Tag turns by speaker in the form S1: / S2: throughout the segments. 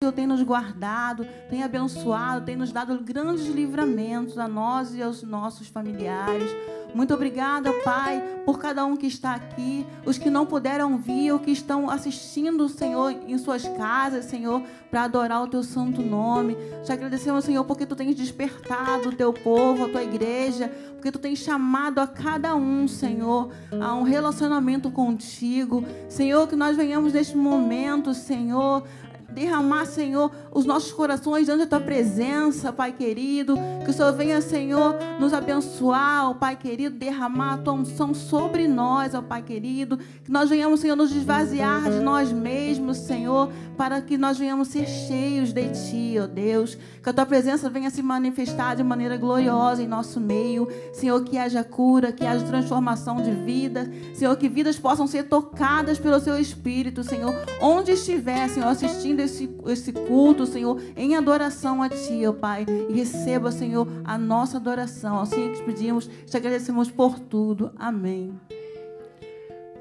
S1: Senhor tem nos guardado, tem abençoado, tem nos dado grandes livramentos a nós e aos nossos familiares. Muito obrigada, Pai, por cada um que está aqui, os que não puderam vir ou que estão assistindo, Senhor, em suas casas, Senhor, para adorar o teu santo nome. Te agradecemos, Senhor, porque tu tens despertado o teu povo, a tua igreja, porque tu tens chamado a cada um, Senhor, a um relacionamento contigo. Senhor, que nós venhamos neste momento, Senhor, derramar, Senhor, os nossos corações diante da tua presença, Pai querido. Que o Senhor venha, Senhor, nos abençoar, ó Pai querido, derramar a tua unção sobre nós, ó Pai querido. Que nós venhamos, Senhor, nos esvaziar de nós mesmos, Senhor, para que nós venhamos ser cheios de Ti, ó Deus. Que a tua presença venha se manifestar de maneira gloriosa em nosso meio. Senhor, que haja cura, que haja transformação de vida. Senhor, que vidas possam ser tocadas pelo Seu Espírito, Senhor. Onde estiver, Senhor, assistindo esse, esse culto, Senhor, em adoração a Ti, ó Pai. E receba, Senhor, a nossa adoração. Assim que pedimos, te agradecemos por tudo. Amém.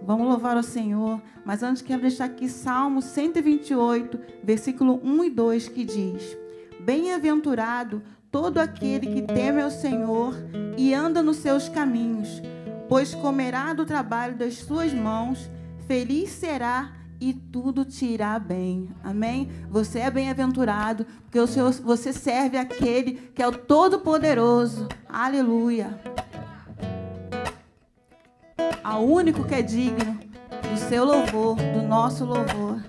S1: Vamos louvar o Senhor. Mas antes quero deixar aqui Salmo 128, versículo 1 e 2, que diz: Bem-aventurado todo aquele que teme ao Senhor e anda nos seus caminhos, pois comerá do trabalho das suas mãos, feliz será e tudo te irá bem. Amém? Você é bem-aventurado, porque o Senhor, você serve aquele que é o Todo-Poderoso. Aleluia. Ao único que é digno do seu louvor, do nosso louvor.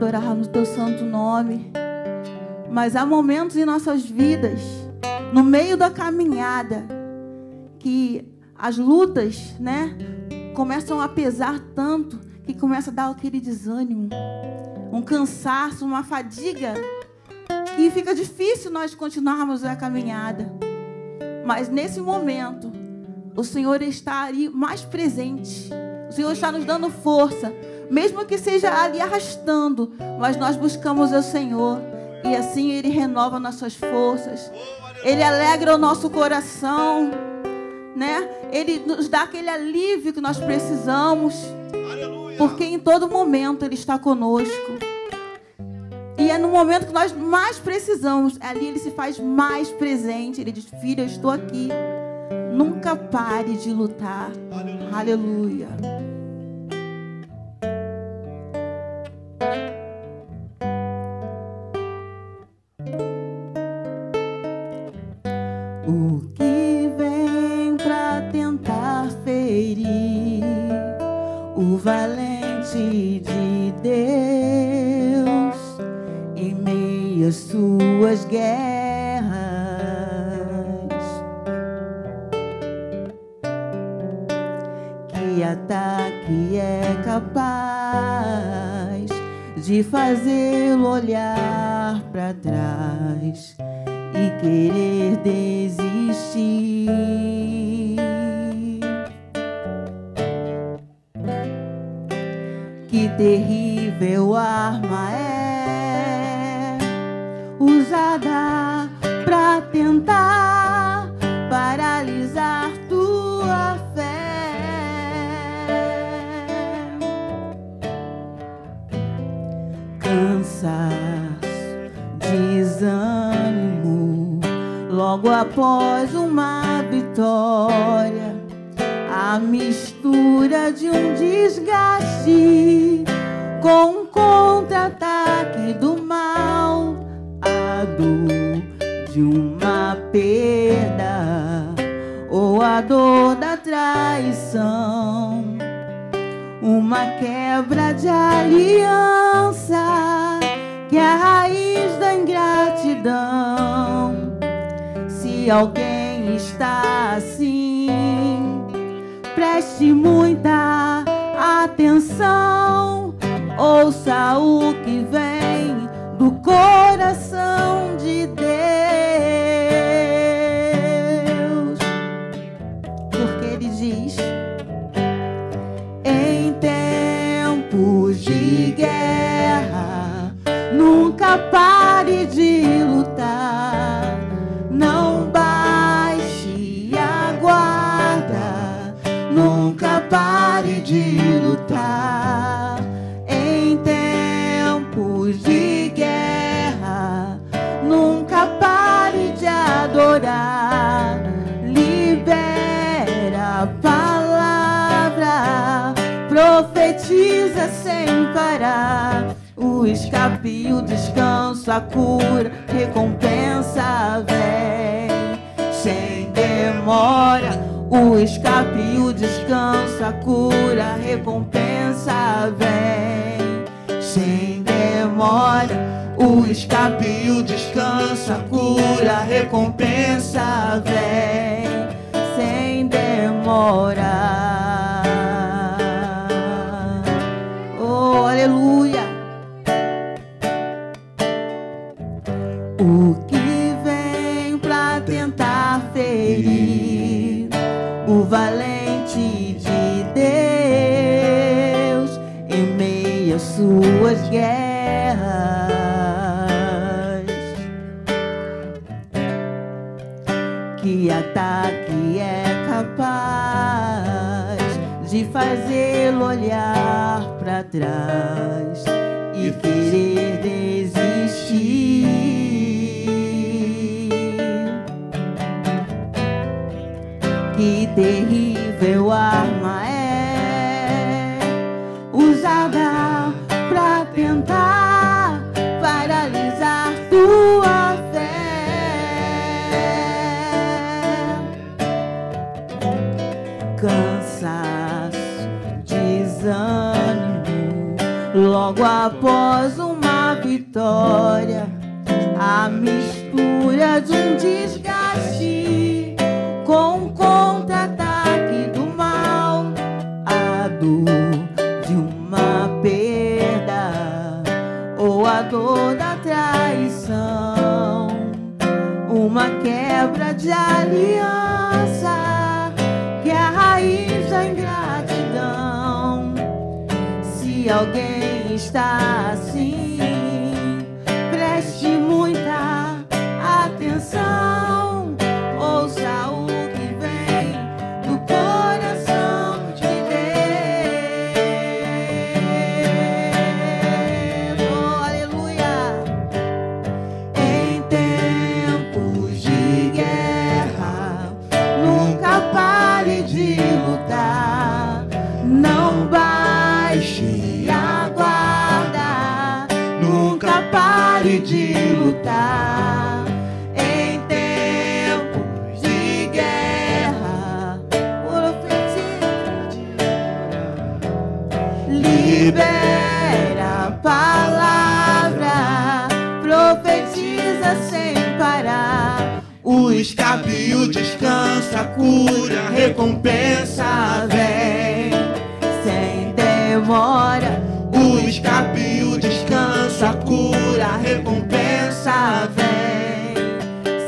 S1: Adorarmos o Teu santo nome. Mas há momentos em nossas vidas, no meio da caminhada, que as lutas, né, começam a pesar tanto que começa a dar aquele desânimo, um cansaço, uma fadiga, que fica difícil nós continuarmos a caminhada. Mas nesse momento, o Senhor está ali mais presente. O Senhor está nos dando força, mesmo que seja ali arrastando, mas nós buscamos o Senhor e assim Ele renova nossas forças. Ele alegra o nosso coração, né? Ele nos dá aquele alívio que nós precisamos, porque em todo momento Ele está conosco. E é no momento que nós mais precisamos, ali Ele se faz mais presente. Ele diz: Filha, eu estou aqui. Nunca pare de lutar. Aleluia. O que vem pra tentar ferir o valente de Deus em meio às suas guerras? Fazê-lo olhar para trás? e querer desistir. Que terrível para trás e querer desistir? Que terrível arma após uma vitória, a mistura de um desgaste com um contra-ataque do mal, a dor de uma perda ou a dor da traição, uma quebra de aliança que é a raiz da ingratidão. Se alguém está O
S2: escape e o descanso, a cura, recompensa vem.
S1: Sem demora,
S2: O escape e o descanso, a cura, recompensa
S1: vem.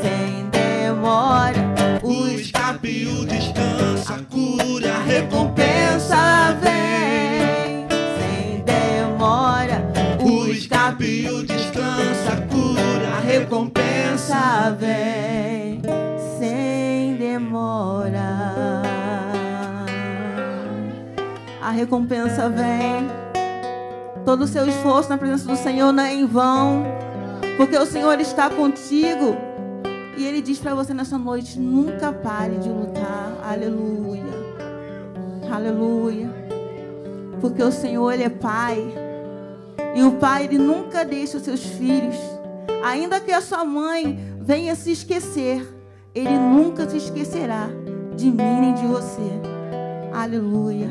S1: Sem demora,
S2: O escape e o descanso, a cura, recompensa
S1: vem. Sem demora,
S2: O escape e o descanso, a cura, recompensa
S1: vem. Demora. A recompensa vem. Todo o seu esforço na presença do Senhor não é em vão, porque o Senhor está contigo. E Ele diz para você nessa noite: nunca pare de lutar. Aleluia. Aleluia. Porque o Senhor, Ele é Pai. E o Pai, Ele nunca deixa os seus filhos. Ainda que a sua mãe venha se esquecer, Ele nunca se esquecerá de mim nem de você. Aleluia.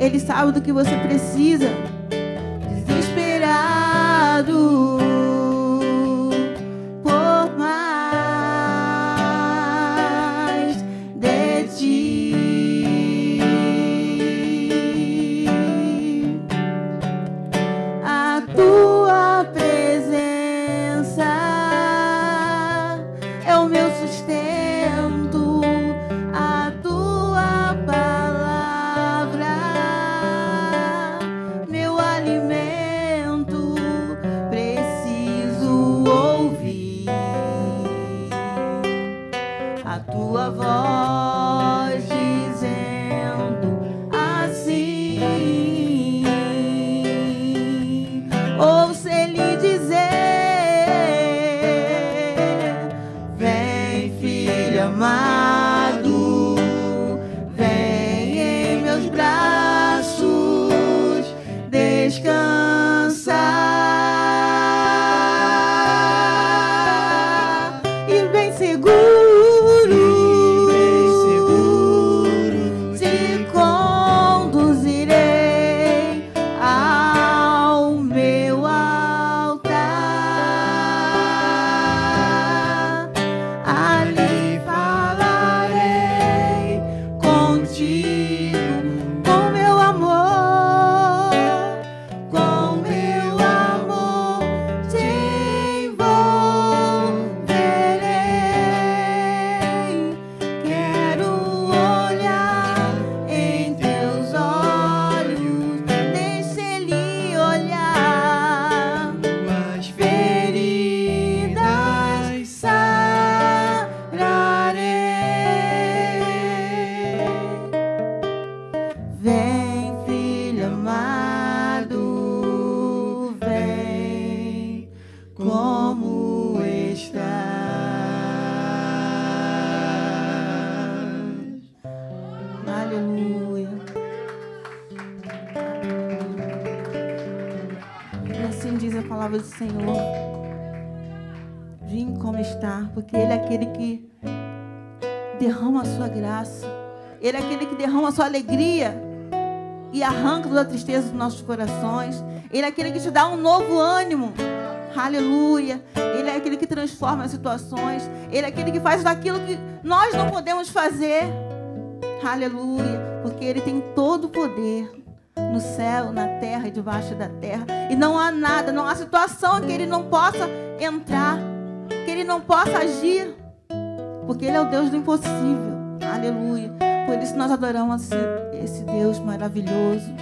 S1: Ele sabe do que você precisa. Desesperado. A sua alegria e arranca toda a tristeza dos nossos corações. Ele é aquele que te dá um novo ânimo. Aleluia. Ele é aquele que transforma as situações. Ele é aquele que faz daquilo que nós não podemos fazer. Aleluia. Porque Ele tem todo o poder no céu, na terra e debaixo da terra. E não há nada, não há situação que Ele não possa entrar, que Ele não possa agir. Porque Ele é o Deus do impossível. Aleluia. Por isso nós adoramos esse- Deus maravilhoso.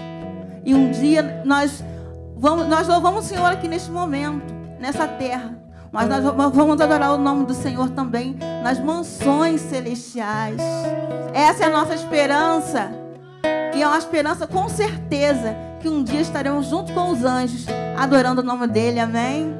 S1: E um dia nós vamos, nós louvamos o Senhor aqui neste momento, nessa terra. Mas nós va- vamos adorar o nome do Senhor também nas mansões celestiais. Essa é a nossa esperança. E é uma esperança com certeza que um dia estaremos junto com os anjos, adorando o nome dele. Amém?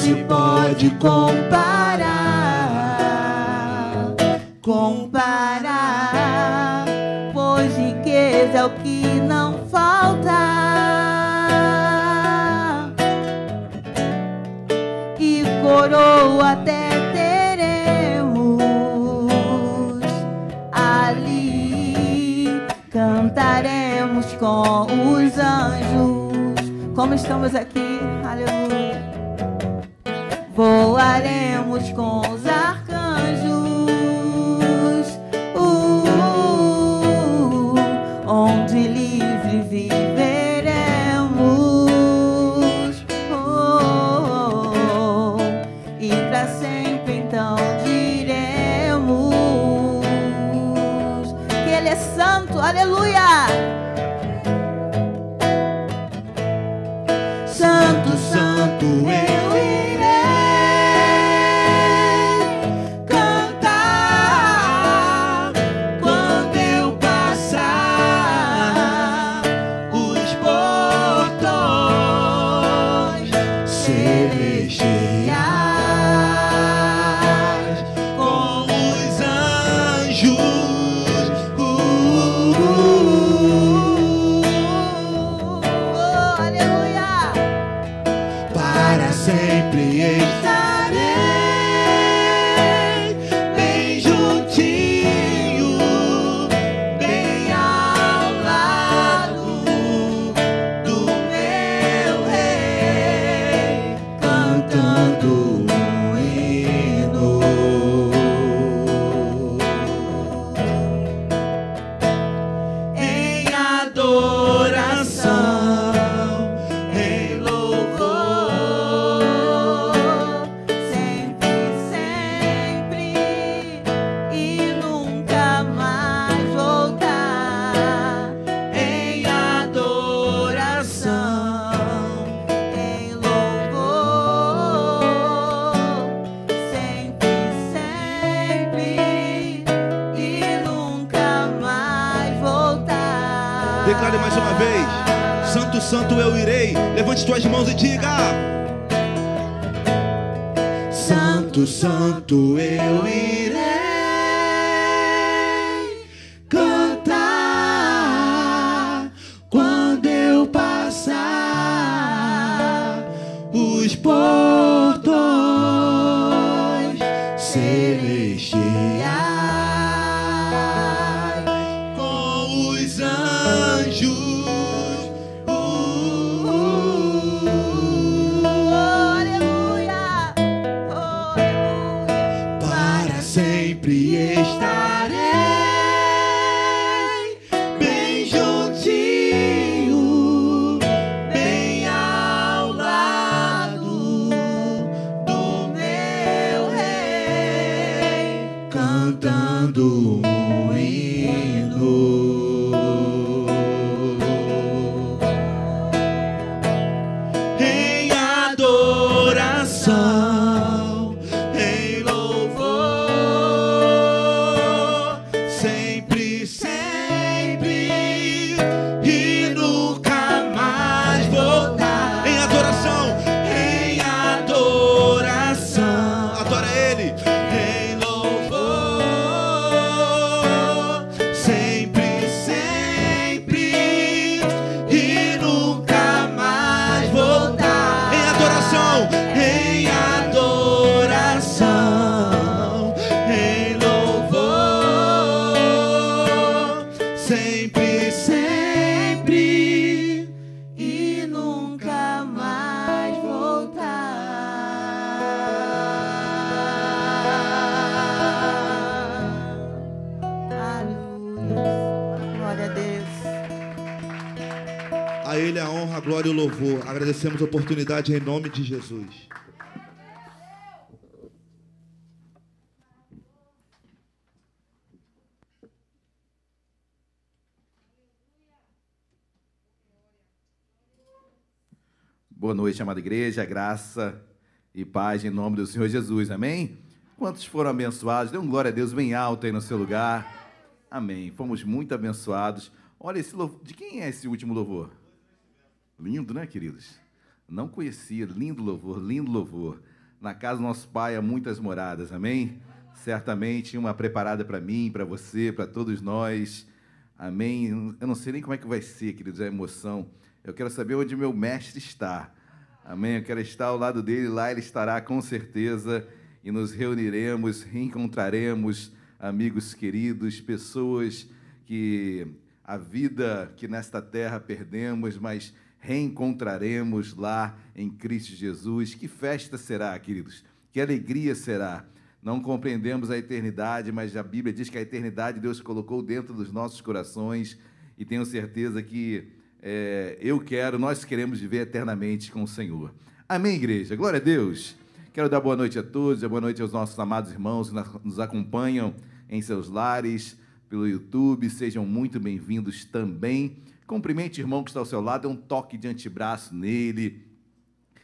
S2: se pode comparar,
S1: comparar, pois riqueza é o que não falta. E coroa até teremos ali, cantaremos com os anjos. Como estamos aqui, aleluia voaremos com os
S3: oportunidade em nome de Jesus.
S4: Boa noite, amada igreja, graça e paz em nome do Senhor Jesus, amém? Quantos foram abençoados? Dê um glória a Deus bem alto aí no seu lugar, amém? Fomos muito abençoados. Olha esse louvor, de quem é esse último louvor? Lindo, né, queridos? Não conhecia. Lindo louvor, lindo louvor. Na casa do nosso Pai há muitas moradas, amém? Certamente uma preparada para mim, para você, para todos nós. Amém. Eu não sei nem como é que vai ser, queridos, a emoção. Eu quero saber onde meu mestre está. Amém. Eu quero estar ao lado dele, lá ele estará com certeza e nos reuniremos, reencontraremos amigos queridos, pessoas que a vida que nesta terra perdemos, mas reencontraremos lá em Cristo Jesus. Que festa será, queridos? Que alegria será? Não compreendemos a eternidade, mas a Bíblia diz que a eternidade Deus colocou dentro dos nossos corações e tenho certeza que é, eu quero, nós queremos viver eternamente com o Senhor. Amém, igreja? Glória a Deus. Quero dar boa noite a todos, boa noite aos nossos amados irmãos que nos acompanham em seus lares, pelo YouTube. Sejam muito bem-vindos também. Cumprimente o irmão que está ao seu lado, dê um toque de antebraço nele,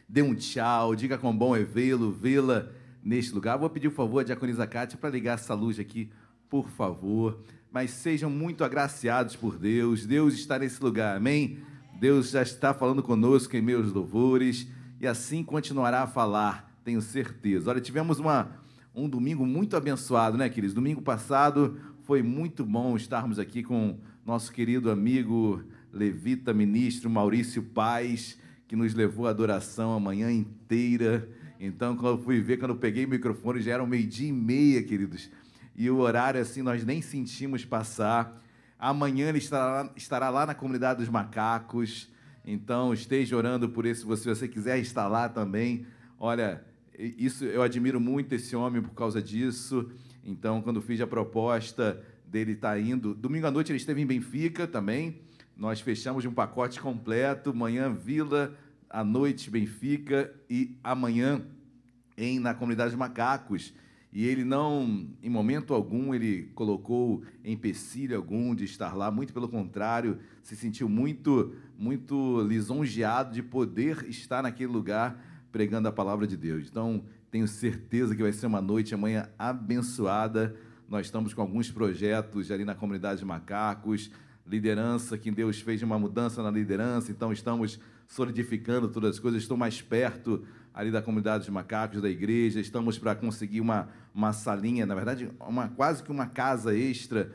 S4: dê um tchau, diga com bom é vê-lo, vê-la neste lugar. Vou pedir, por favor, a diaconisa Cátia para ligar essa luz aqui, por favor. Mas sejam muito agraciados por Deus. Deus está nesse lugar, amém? Deus já está falando conosco em meus louvores e assim continuará a falar tenho certeza. Olha, tivemos uma, um domingo muito abençoado, né, queridos? Domingo passado foi muito bom estarmos aqui com nosso querido amigo levita ministro Maurício Paz, que nos levou à adoração a manhã inteira. Então, quando eu fui ver, quando eu peguei o microfone, já era meio-dia e meia, queridos. E o horário, assim, nós nem sentimos passar. Amanhã ele estará, estará lá na comunidade dos macacos. Então, esteja orando por isso, se você quiser estar lá também. Olha, isso eu admiro muito esse homem por causa disso. Então, quando fiz a proposta dele estar tá indo, domingo à noite ele esteve em Benfica também. Nós fechamos um pacote completo, manhã Vila, à noite Benfica e amanhã em na comunidade de macacos. E ele não, em momento algum, ele colocou empecilho algum de estar lá, muito pelo contrário, se sentiu muito, muito lisonjeado de poder estar naquele lugar pregando a palavra de Deus. Então, tenho certeza que vai ser uma noite amanhã abençoada. Nós estamos com alguns projetos ali na comunidade de macacos, liderança, que Deus fez uma mudança na liderança, então estamos solidificando todas as coisas. Estou mais perto ali da comunidade de macacos, da igreja, estamos para conseguir uma, uma salinha, na verdade, uma, quase que uma casa extra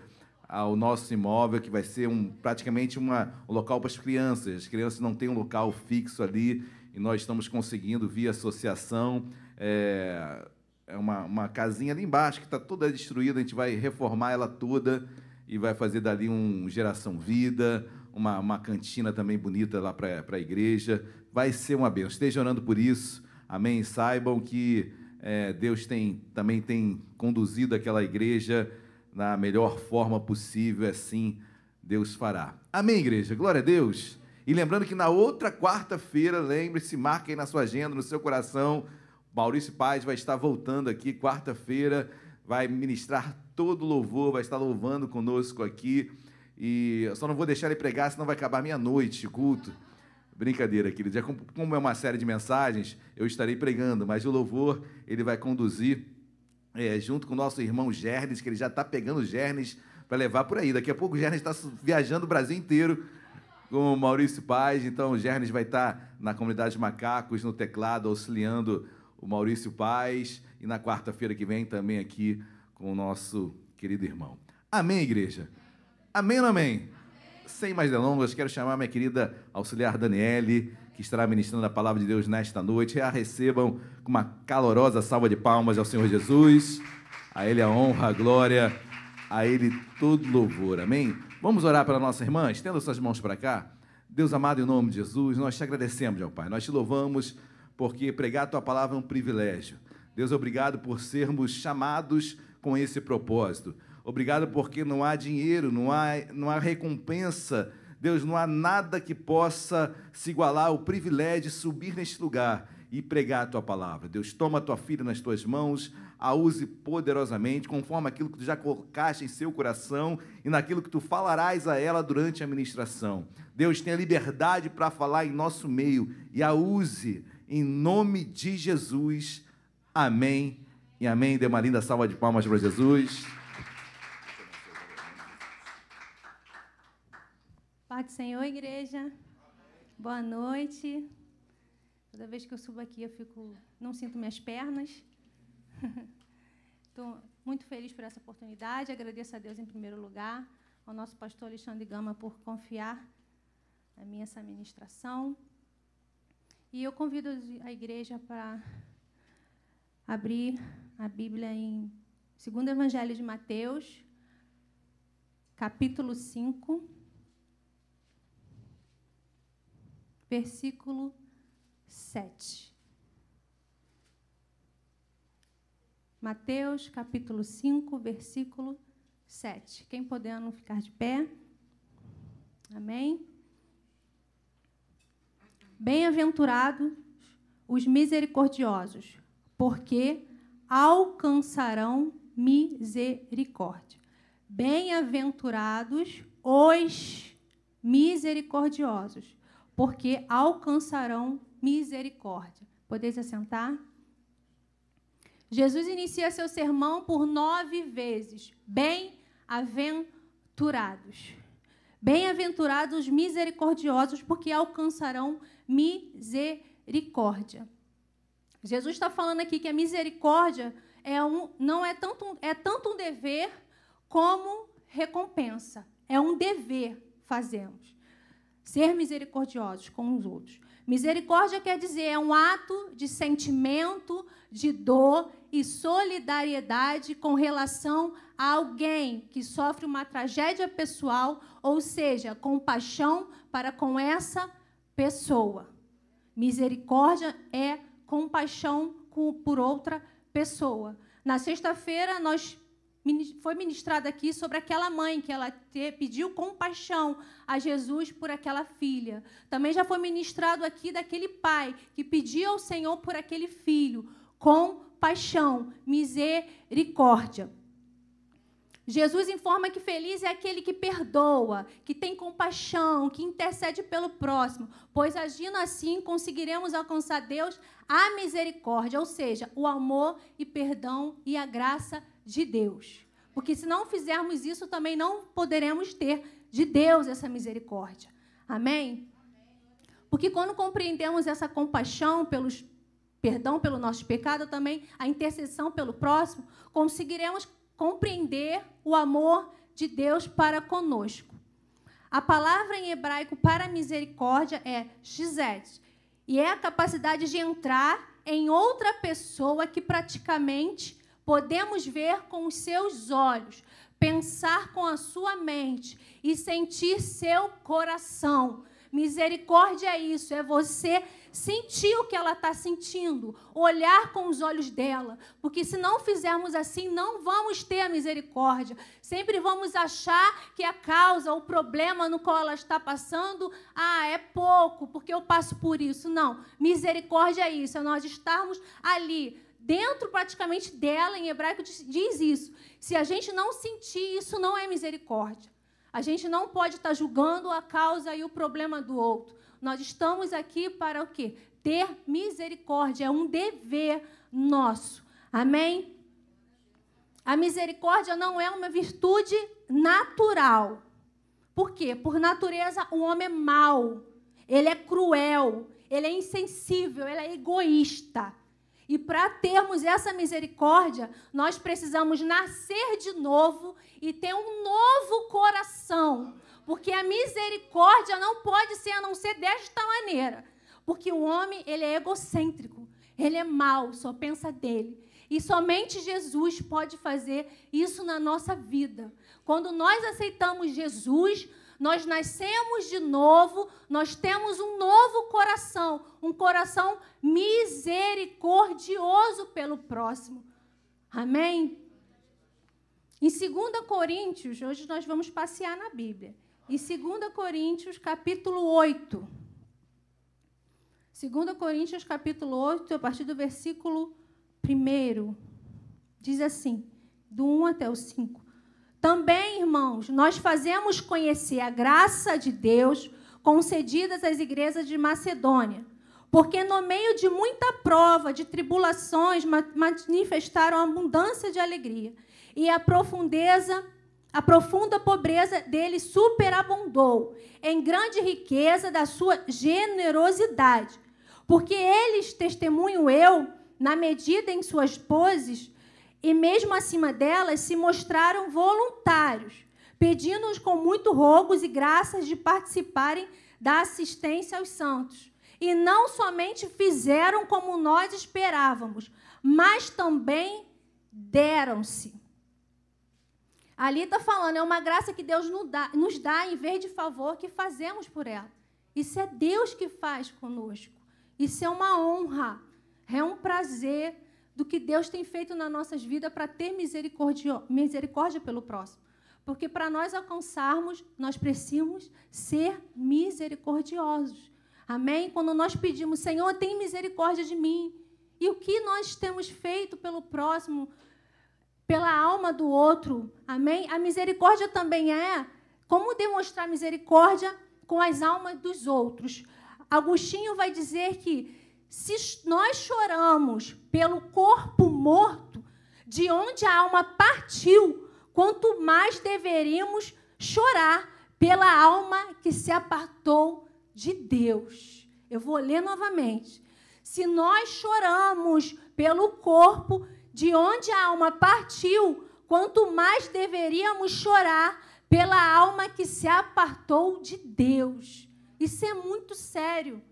S4: ao nosso imóvel, que vai ser um, praticamente uma, um local para as crianças. As crianças não têm um local fixo ali, e nós estamos conseguindo, via associação, é, é uma, uma casinha ali embaixo que está toda destruída, a gente vai reformar ela toda e vai fazer dali um Geração Vida, uma, uma cantina também bonita lá para a igreja. Vai ser uma bênção. Esteja orando por isso. Amém. Saibam que é, Deus tem, também tem conduzido aquela igreja na melhor forma possível, assim Deus fará. Amém, igreja. Glória a Deus. E lembrando que na outra quarta-feira, lembre-se, marquem na sua agenda, no seu coração, Maurício Paz vai estar voltando aqui quarta-feira, vai ministrar todo o louvor, vai estar louvando conosco aqui. E eu só não vou deixar ele pregar, senão vai acabar meia-noite, culto. Brincadeira, queridos. É como é uma série de mensagens, eu estarei pregando, mas o louvor ele vai conduzir é, junto com o nosso irmão Gernes, que ele já está pegando Gernes para levar por aí. Daqui a pouco o Gernes está viajando o Brasil inteiro com o Maurício Paz. Então, o Gernes vai estar na comunidade de macacos, no teclado, auxiliando o Maurício Paz. E na quarta-feira que vem também aqui com o nosso querido irmão. Amém, igreja? Amém ou não amém? Sem mais delongas, quero chamar minha querida auxiliar Daniele, que estará ministrando a palavra de Deus nesta noite. A recebam com uma calorosa salva de palmas ao Senhor Jesus. A Ele a honra, a glória, a Ele todo louvor. Amém? Vamos orar pela nossa irmã? Estenda suas mãos para cá. Deus amado, em nome de Jesus, nós te agradecemos, meu Pai. Nós te louvamos porque pregar a tua palavra é um privilégio. Deus, obrigado por sermos chamados com esse propósito. Obrigado porque não há dinheiro, não há, não há recompensa. Deus, não há nada que possa se igualar ao privilégio de subir neste lugar e pregar a tua palavra. Deus, toma a tua filha nas tuas mãos, a use poderosamente, conforme aquilo que tu já colocaste em seu coração e naquilo que tu falarás a ela durante a ministração. Deus tenha liberdade para falar em nosso meio e a use em nome de Jesus. Amém e amém. Dê uma linda salva de palmas para Jesus.
S5: Pai do Senhor, igreja. Boa noite. Toda vez que eu subo aqui, eu fico, não sinto minhas pernas. Estou muito feliz por essa oportunidade. Agradeço a Deus em primeiro lugar, ao nosso pastor Alexandre Gama por confiar na minha essa ministração. E eu convido a igreja para abrir a Bíblia em Segundo Evangelho de Mateus, capítulo 5. versículo 7. Mateus, capítulo 5, versículo 7. Quem podendo ficar de pé? Amém? Bem-aventurados os misericordiosos, porque alcançarão misericórdia. Bem-aventurados os misericordiosos, porque alcançarão misericórdia. Podeis assentar? Jesus inicia seu sermão por nove vezes. Bem-aventurados. Bem-aventurados misericordiosos, porque alcançarão misericórdia. Jesus está falando aqui que a misericórdia é um, não é tanto, é tanto um dever como recompensa. É um dever fazemos. Ser misericordiosos com os outros. Misericórdia quer dizer é um ato de sentimento, de dor e solidariedade com relação a alguém que sofre uma tragédia pessoal, ou seja, compaixão para com essa pessoa. Misericórdia é compaixão por outra pessoa. Na sexta-feira nós foi ministrado aqui sobre aquela mãe que ela te, pediu compaixão a Jesus por aquela filha. Também já foi ministrado aqui daquele pai que pediu ao Senhor por aquele filho compaixão, misericórdia. Jesus informa que feliz é aquele que perdoa, que tem compaixão, que intercede pelo próximo, pois agindo assim conseguiremos alcançar Deus a misericórdia, ou seja, o amor e perdão e a graça de Deus. Porque se não fizermos isso, também não poderemos ter de Deus essa misericórdia. Amém? Porque quando compreendemos essa compaixão pelos perdão pelo nosso pecado, também a intercessão pelo próximo, conseguiremos compreender o amor de Deus para conosco. A palavra em hebraico para misericórdia é shizet, e é a capacidade de entrar em outra pessoa que praticamente podemos ver com os seus olhos, pensar com a sua mente e sentir seu coração. Misericórdia é isso, é você sentir o que ela está sentindo, olhar com os olhos dela, porque se não fizermos assim, não vamos ter a misericórdia. Sempre vamos achar que a causa, o problema no qual ela está passando, ah, é pouco, porque eu passo por isso. Não, misericórdia é isso, é nós estarmos ali dentro praticamente dela, em hebraico diz isso. Se a gente não sentir, isso não é misericórdia. A gente não pode estar julgando a causa e o problema do outro. Nós estamos aqui para o quê? Ter misericórdia, é um dever nosso. Amém? A misericórdia não é uma virtude natural. Por quê? Por natureza, o homem é mau, ele é cruel, ele é insensível, ele é egoísta. E para termos essa misericórdia, nós precisamos nascer de novo e ter um novo coração. Porque a misericórdia não pode ser a não ser desta maneira. Porque o homem, ele é egocêntrico, ele é mau, só pensa dele. E somente Jesus pode fazer isso na nossa vida. Quando nós aceitamos Jesus, nós nascemos de novo, nós temos um novo coração, um coração misericordioso pelo próximo. Amém? Em 2 Coríntios, hoje nós vamos passear na Bíblia. Em 2 Coríntios, capítulo 8. 2 Coríntios, capítulo 8, a partir do versículo 1. Diz assim, do 1 até o 5. Também, irmãos, nós fazemos conhecer a graça de Deus concedidas às igrejas de Macedônia, porque no meio de muita prova, de tribulações, manifestaram abundância de alegria, e a profundeza, a profunda pobreza deles superabundou em grande riqueza da sua generosidade, porque eles testemunho eu, na medida em suas poses, e mesmo acima delas se mostraram voluntários, pedindo-nos com muito rogos e graças de participarem da assistência aos santos. E não somente fizeram como nós esperávamos, mas também deram-se. Ali está falando, é uma graça que Deus nos dá em vez de favor que fazemos por ela. Isso é Deus que faz conosco. Isso é uma honra, é um prazer do que Deus tem feito nas nossas vidas para ter misericórdia, pelo próximo. Porque para nós alcançarmos, nós precisamos ser misericordiosos. Amém? Quando nós pedimos, Senhor, tem misericórdia de mim. E o que nós temos feito pelo próximo, pela alma do outro? Amém? A misericórdia também é como demonstrar misericórdia com as almas dos outros. Agostinho vai dizer que se nós choramos pelo corpo morto, de onde a alma partiu, quanto mais deveríamos chorar pela alma que se apartou de Deus. Eu vou ler novamente. Se nós choramos pelo corpo de onde a alma partiu, quanto mais deveríamos chorar pela alma que se apartou de Deus. Isso é muito sério.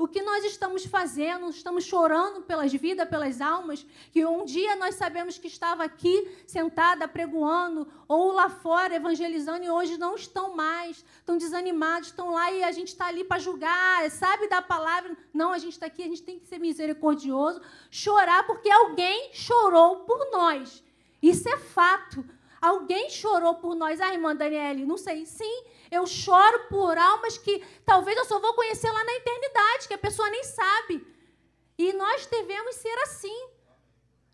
S5: O que nós estamos fazendo? Estamos chorando pelas vidas, pelas almas, que um dia nós sabemos que estava aqui sentada pregoando ou lá fora evangelizando e hoje não estão mais, estão desanimados, estão lá e a gente está ali para julgar, sabe da palavra? Não, a gente está aqui, a gente tem que ser misericordioso, chorar porque alguém chorou por nós. Isso é fato. Alguém chorou por nós. Ah, irmã Daniele, não sei. Sim, eu choro por almas que talvez eu só vou conhecer lá na eternidade, que a pessoa nem sabe. E nós devemos ser assim.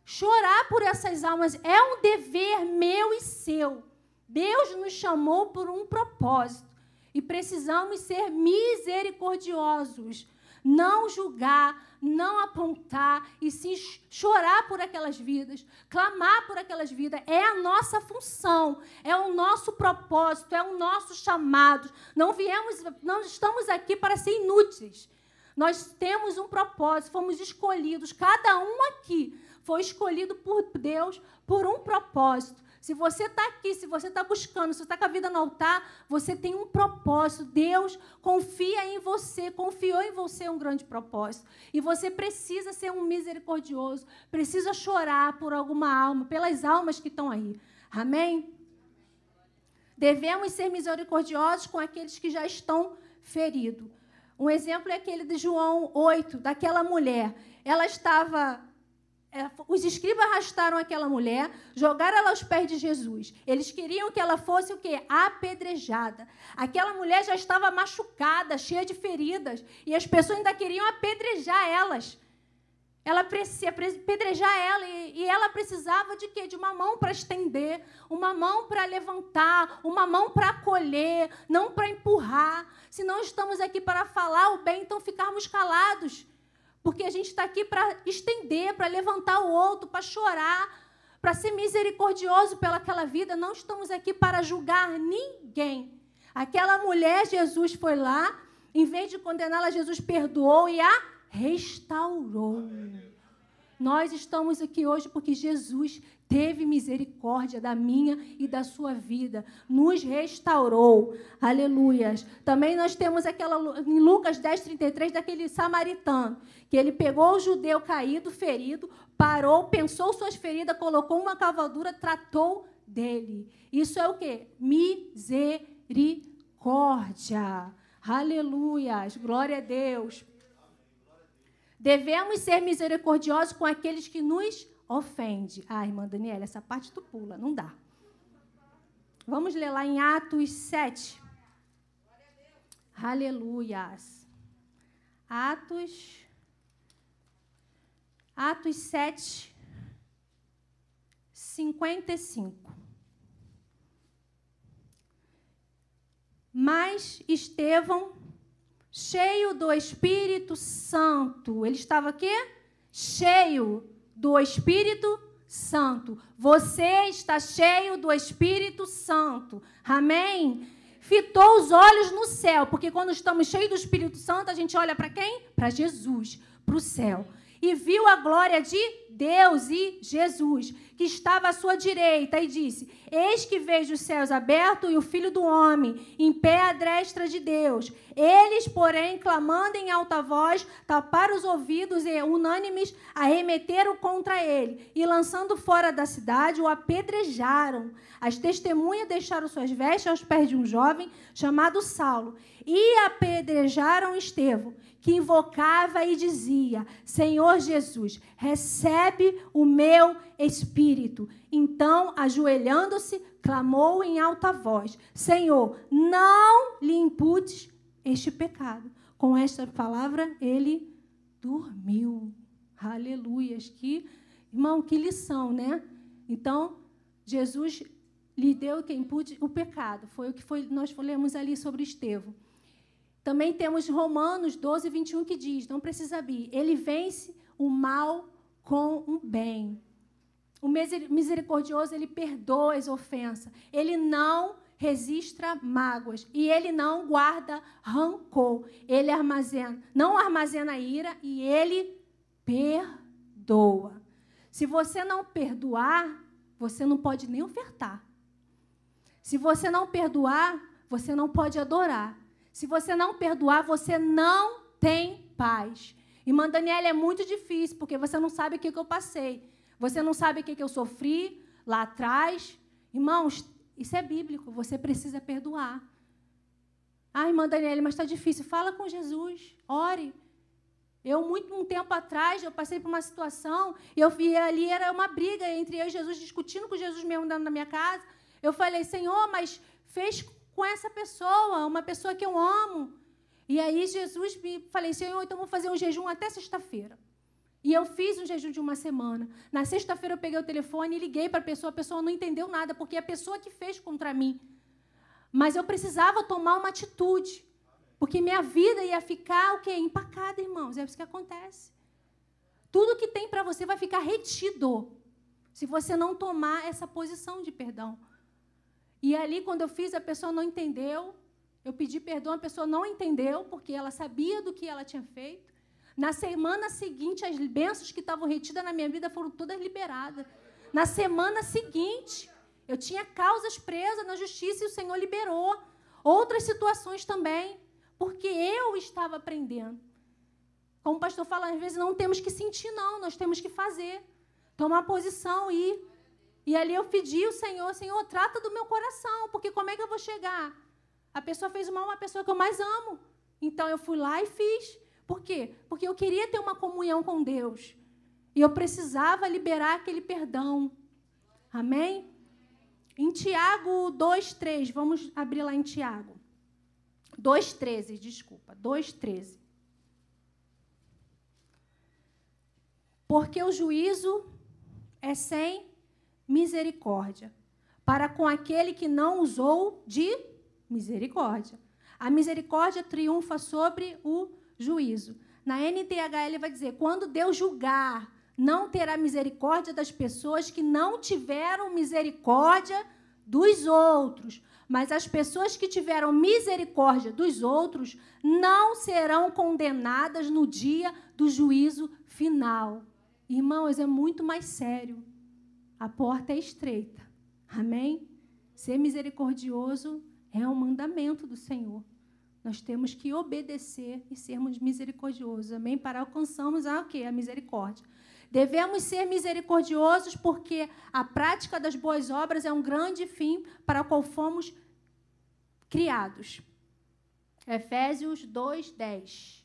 S5: Chorar por essas almas é um dever meu e seu. Deus nos chamou por um propósito e precisamos ser misericordiosos, não julgar, não apontar e sim chorar por aquelas vidas, clamar por aquelas vidas. É a nossa função, é o nosso propósito, é o nosso chamado. Não viemos, não estamos aqui para ser inúteis. Nós temos um propósito, fomos escolhidos, cada um aqui foi escolhido por Deus por um propósito. Se você está aqui, se você está buscando, se você está com a vida no altar, você tem um propósito. Deus confia em você, confiou em você um grande propósito. E você precisa ser um misericordioso, precisa chorar por alguma alma, pelas almas que estão aí. Amém? Devemos ser misericordiosos com aqueles que já estão feridos. Um exemplo é aquele de João 8, daquela mulher. Ela estava os escribas arrastaram aquela mulher, jogaram ela aos pés de Jesus. Eles queriam que ela fosse o quê? Apedrejada. Aquela mulher já estava machucada, cheia de feridas, e as pessoas ainda queriam apedrejar elas. Ela precisava apedrejar ela e, e ela precisava de quê? De uma mão para estender, uma mão para levantar, uma mão para acolher, não para empurrar. Se não estamos aqui para falar o bem, então ficarmos calados porque a gente está aqui para estender, para levantar o outro, para chorar, para ser misericordioso pelaquela vida. Não estamos aqui para julgar ninguém. Aquela mulher, Jesus foi lá, em vez de condená-la, Jesus perdoou e a restaurou. Nós estamos aqui hoje porque Jesus teve misericórdia da minha e da sua vida, nos restaurou. Aleluias. Também nós temos aquela em Lucas 10, 33, daquele samaritano, que ele pegou o judeu caído, ferido, parou, pensou suas feridas, colocou uma cavadura, tratou dele. Isso é o que? Misericórdia. Aleluias. Glória a Deus. Devemos ser misericordiosos com aqueles que nos ofende. Ah, irmã Daniela, essa parte tu pula, não dá. Vamos ler lá em Atos 7. Aleluias. Atos. Atos 7. 55. Mas Estevão, cheio do Espírito Santo, ele estava aqui? Cheio do Espírito Santo. Você está cheio do Espírito Santo. Amém? Fitou os olhos no céu, porque quando estamos cheios do Espírito Santo, a gente olha para quem? Para Jesus, para o céu. E viu a glória de Deus e Jesus, que estava à sua direita, e disse: Eis que vejo os céus abertos e o filho do homem em pé à destra de Deus. Eles, porém, clamando em alta voz, taparam os ouvidos e, unânimes, arremeteram contra ele e, lançando fora da cidade, o apedrejaram. As testemunhas deixaram suas vestes aos pés de um jovem chamado Saulo e apedrejaram Estevão que invocava e dizia: Senhor Jesus, recebe o meu espírito. Então, ajoelhando-se, clamou em alta voz: Senhor, não lhe imputes este pecado. Com esta palavra, ele dormiu. Aleluias. Que, irmão, que lição, né? Então, Jesus lhe deu que impute o pecado. Foi o que foi, nós lemos ali sobre Estevão. Também temos Romanos 12, 21, que diz: não precisa abrir, ele vence o mal com o bem. O misericordioso, ele perdoa as ofensas, ele não registra mágoas e ele não guarda rancor. Ele armazena, não armazena ira e ele perdoa. Se você não perdoar, você não pode nem ofertar. Se você não perdoar, você não pode adorar. Se você não perdoar, você não tem paz. Irmã Daniela, é muito difícil, porque você não sabe o que, eu passei. Você não sabe o que, que eu sofri lá atrás. Irmãos, isso é bíblico. Você precisa perdoar. Ah, irmã Daniela, mas está difícil. Fala com Jesus. Ore. Eu, muito um tempo atrás, eu passei por uma situação, e eu vi ali, era uma briga entre eu e Jesus, discutindo com Jesus mesmo dentro da minha casa. Eu falei, Senhor, mas fez com essa pessoa, uma pessoa que eu amo. E aí Jesus me falei, Senhor, então vou fazer um jejum até sexta-feira. E eu fiz um jejum de uma semana. Na sexta-feira eu peguei o telefone e liguei para a pessoa, a pessoa não entendeu nada, porque é a pessoa que fez contra mim. Mas eu precisava tomar uma atitude. Porque minha vida ia ficar o quê? Empacada, irmãos. É isso que acontece. Tudo que tem para você vai ficar retido se você não tomar essa posição de perdão. E ali, quando eu fiz, a pessoa não entendeu. Eu pedi perdão, a pessoa não entendeu, porque ela sabia do que ela tinha feito. Na semana seguinte, as bênçãos que estavam retidas na minha vida foram todas liberadas. Na semana seguinte, eu tinha causas presas na justiça e o Senhor liberou. Outras situações também, porque eu estava aprendendo. Como o pastor fala, às vezes não temos que sentir, não, nós temos que fazer. Tomar posição e ir. E ali eu pedi ao Senhor, Senhor, trata do meu coração, porque como é que eu vou chegar? A pessoa fez mal a uma pessoa que eu mais amo. Então eu fui lá e fiz. Por quê? Porque eu queria ter uma comunhão com Deus. E eu precisava liberar aquele perdão. Amém? Em Tiago 2,3, vamos abrir lá em Tiago. 2,13, desculpa, 2,13. Porque o juízo é sem misericórdia, para com aquele que não usou de misericórdia. A misericórdia triunfa sobre o juízo. Na NTH ele vai dizer: quando Deus julgar, não terá misericórdia das pessoas que não tiveram misericórdia dos outros. Mas as pessoas que tiveram misericórdia dos outros não serão condenadas no dia do juízo final. Irmãos, é muito mais sério. A porta é estreita. Amém? Ser misericordioso é um mandamento do Senhor. Nós temos que obedecer e sermos misericordiosos. Amém? Para alcançarmos a quê? A misericórdia. Devemos ser misericordiosos porque a prática das boas obras é um grande fim para o qual fomos criados. Efésios 2, 10.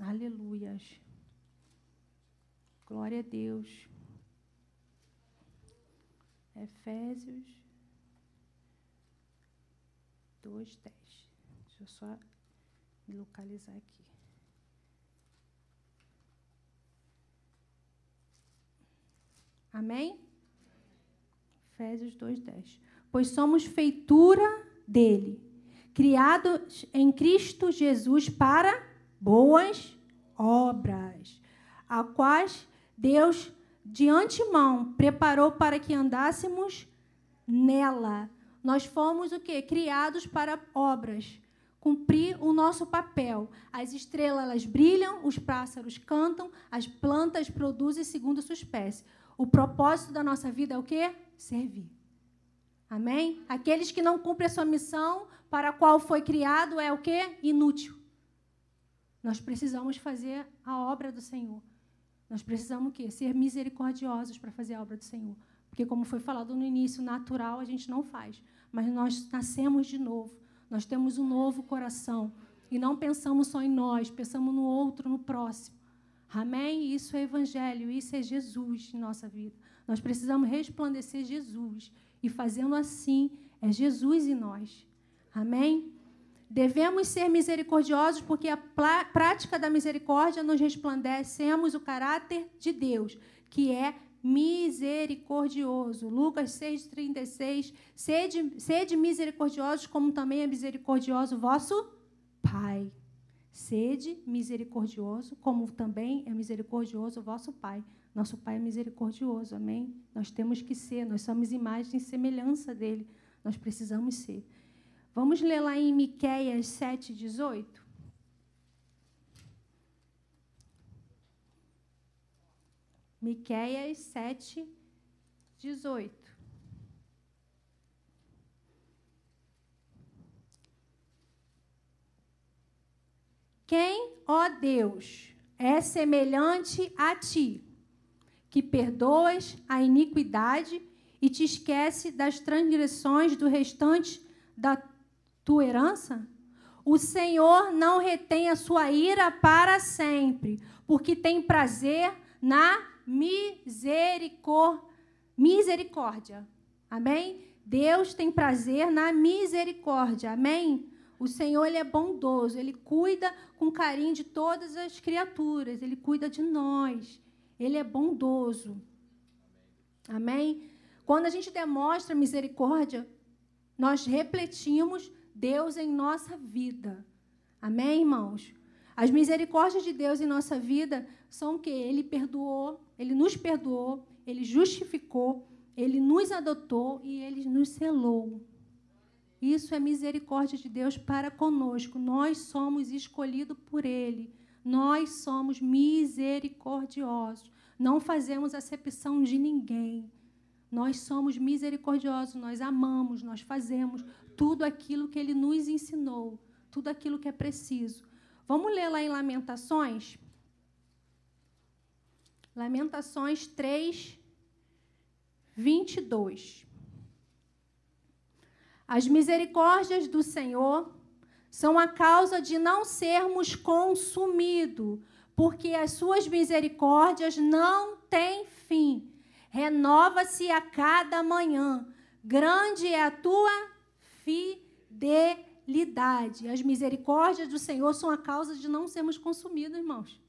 S5: Aleluias. Glória a Deus. Efésios 2, 10. Deixa eu só me localizar aqui. Amém? Efésios 2:10. Pois somos feitura dele, criados em Cristo Jesus para boas obras, a quais Deus de antemão preparou para que andássemos nela. Nós fomos o quê? Criados para obras, cumprir o nosso papel. As estrelas elas brilham, os pássaros cantam, as plantas produzem segundo a sua espécie. O propósito da nossa vida é o quê? Servir. Amém? Aqueles que não cumprem a sua missão para a qual foi criado é o quê? Inútil. Nós precisamos fazer a obra do Senhor. Nós precisamos o quê? Ser misericordiosos para fazer a obra do Senhor. Porque, como foi falado no início, natural a gente não faz. Mas nós nascemos de novo. Nós temos um novo coração. E não pensamos só em nós, pensamos no outro, no próximo. Amém? Isso é evangelho, isso é Jesus em nossa vida. Nós precisamos resplandecer Jesus. E fazendo assim, é Jesus em nós. Amém? Devemos ser misericordiosos porque a prática da misericórdia nos resplandecemos o caráter de Deus, que é misericordioso. Lucas 6,36. Sede, sede misericordiosos, como também é misericordioso vosso Pai. Sede misericordioso, como também é misericordioso vosso Pai. Nosso Pai é misericordioso, amém? Nós temos que ser, nós somos imagem e semelhança dele. Nós precisamos ser. Vamos ler lá em Miquéias 7, 18? Miquéias 7, 18. Quem, ó Deus, é semelhante a ti, que perdoas a iniquidade e te esquece das transgressões do restante da tua herança? O Senhor não retém a sua ira para sempre, porque tem prazer na misericórdia. Amém? Deus tem prazer na misericórdia. Amém? O Senhor ele é bondoso, ele cuida com carinho de todas as criaturas, ele cuida de nós. Ele é bondoso. Amém? Quando a gente demonstra misericórdia, nós refletimos Deus em nossa vida. Amém, irmãos? As misericórdias de Deus em nossa vida são o que? Ele perdoou, ele nos perdoou, ele justificou, ele nos adotou e ele nos selou. Isso é misericórdia de Deus para conosco. Nós somos escolhidos por Ele. Nós somos misericordiosos. Não fazemos acepção de ninguém. Nós somos misericordiosos, nós amamos, nós fazemos tudo aquilo que Ele nos ensinou, tudo aquilo que é preciso. Vamos ler lá em Lamentações? Lamentações 3, 22. As misericórdias do Senhor são a causa de não sermos consumidos, porque as suas misericórdias não têm fim. Renova-se a cada manhã. Grande é a tua fidelidade. As misericórdias do Senhor são a causa de não sermos consumidos, irmãos.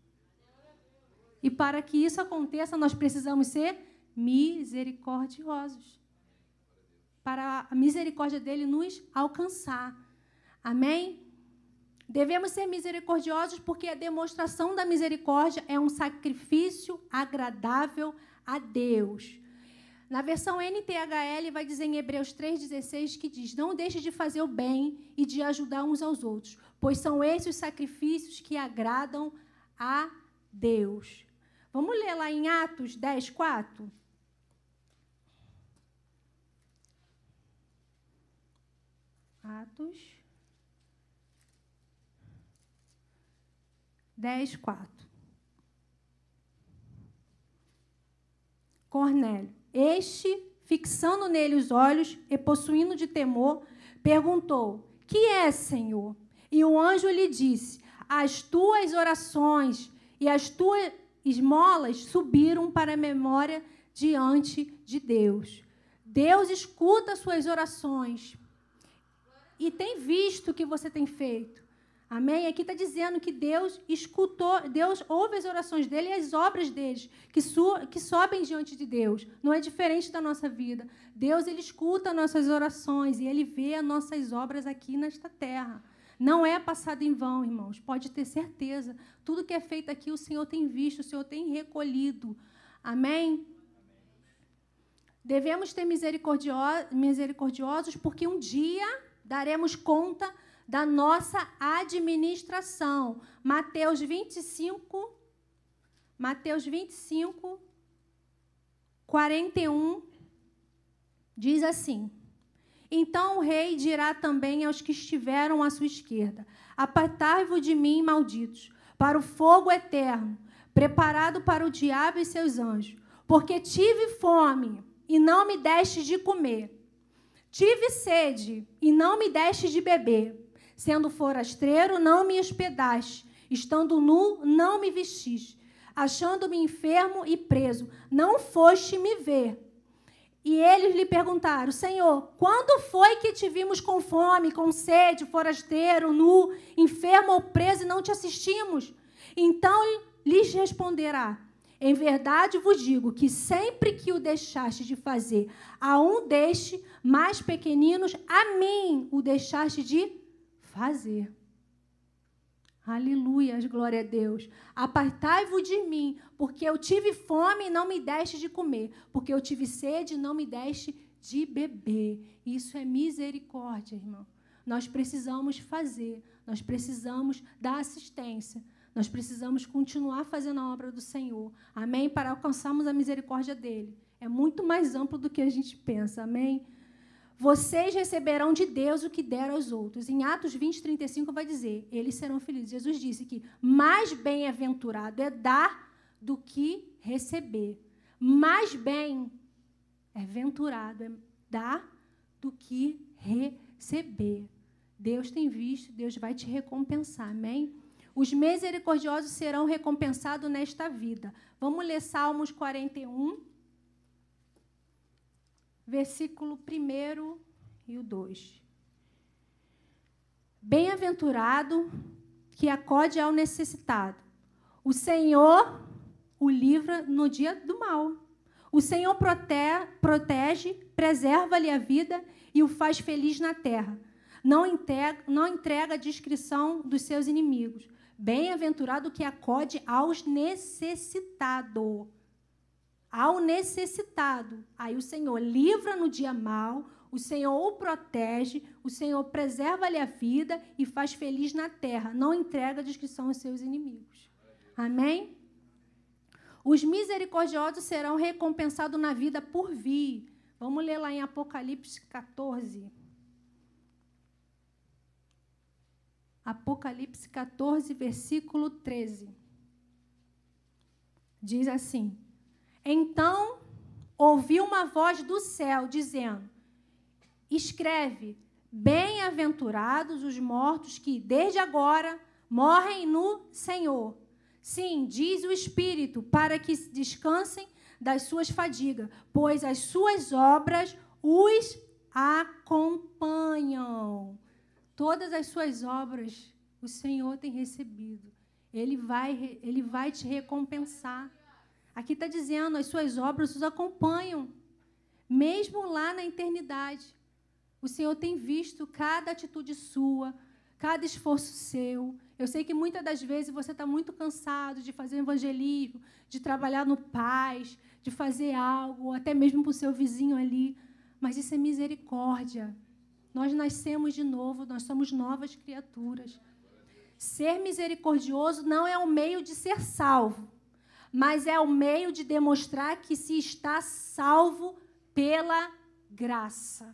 S5: E para que isso aconteça, nós precisamos ser misericordiosos para a misericórdia dele nos alcançar. Amém? Devemos ser misericordiosos porque a demonstração da misericórdia é um sacrifício agradável a Deus. Na versão NTHL vai dizer em Hebreus 3,16 que diz: Não deixe de fazer o bem e de ajudar uns aos outros, pois são esses os sacrifícios que agradam a Deus. Vamos ler lá em Atos 10, 4? Atos 10, 4. Cornélio. Este, fixando nele os olhos e possuindo de temor, perguntou: Que é, Senhor? E o anjo lhe disse: As tuas orações e as tuas esmolas subiram para a memória diante de Deus. Deus escuta suas orações, e tem visto o que você tem feito. Amém? Aqui está dizendo que Deus escutou, Deus ouve as orações dele e as obras deles, que, su, que sobem diante de Deus. Não é diferente da nossa vida. Deus ele escuta nossas orações e ele vê as nossas obras aqui nesta terra. Não é passado em vão, irmãos. Pode ter certeza. Tudo que é feito aqui, o Senhor tem visto, o Senhor tem recolhido. Amém? Devemos ter misericordiosos, porque um dia daremos conta da nossa administração. Mateus 25, Mateus 25, 41, diz assim: Então o rei dirá também aos que estiveram à sua esquerda: Apartai-vos de mim, malditos, para o fogo eterno, preparado para o diabo e seus anjos, porque tive fome e não me deste de comer. Tive sede e não me deste de beber. Sendo forasteiro, não me hospedaste. Estando nu, não me vestiste. Achando-me enfermo e preso, não foste me ver. E eles lhe perguntaram: Senhor, quando foi que te vimos com fome, com sede, forasteiro, nu, enfermo ou preso e não te assistimos? Então lhes responderá: Em verdade vos digo que sempre que o deixaste de fazer a um deste mais pequeninos, a mim o deixaste de fazer. Aleluia, glória a Deus. Apartai-vos de mim, porque eu tive fome e não me deste de comer, porque eu tive sede e não me deste de beber. Isso é misericórdia, irmão. Nós precisamos fazer, nós precisamos dar assistência, nós precisamos continuar fazendo a obra do Senhor. Amém? Para alcançarmos a misericórdia dele. É muito mais amplo do que a gente pensa. Amém? Vocês receberão de Deus o que deram aos outros. Em Atos 20, 35 vai dizer: Eles serão felizes. Jesus disse que mais bem-aventurado é dar do que receber. Mais bem-aventurado é dar do que receber. Deus tem visto, Deus vai te recompensar. Amém? Os misericordiosos serão recompensados nesta vida. Vamos ler Salmos 41 versículo 1 e o 2. Bem-aventurado que acode ao necessitado. O Senhor o livra no dia do mal. O Senhor prote protege, preserva-lhe a vida e o faz feliz na terra. Não entrega, não entrega a descrição dos seus inimigos. Bem-aventurado que acode aos necessitados ao necessitado. Aí o Senhor livra no dia mal, o Senhor o protege, o Senhor preserva-lhe a vida e faz feliz na terra, não entrega a descrição aos seus inimigos. Amém? Os misericordiosos serão recompensados na vida por vir. Vamos ler lá em Apocalipse 14. Apocalipse 14, versículo 13. Diz assim: então ouvi uma voz do céu dizendo: Escreve, bem-aventurados os mortos que desde agora morrem no Senhor. Sim, diz o Espírito, para que descansem das suas fadigas, pois as suas obras os acompanham. Todas as suas obras o Senhor tem recebido. Ele vai, ele vai te recompensar. Aqui está dizendo, as suas obras os acompanham, mesmo lá na eternidade. O Senhor tem visto cada atitude sua, cada esforço seu. Eu sei que muitas das vezes você está muito cansado de fazer evangelismo, de trabalhar no paz, de fazer algo, até mesmo para o seu vizinho ali. Mas isso é misericórdia. Nós nascemos de novo, nós somos novas criaturas. Ser misericordioso não é um meio de ser salvo, mas é o meio de demonstrar que se está salvo pela graça.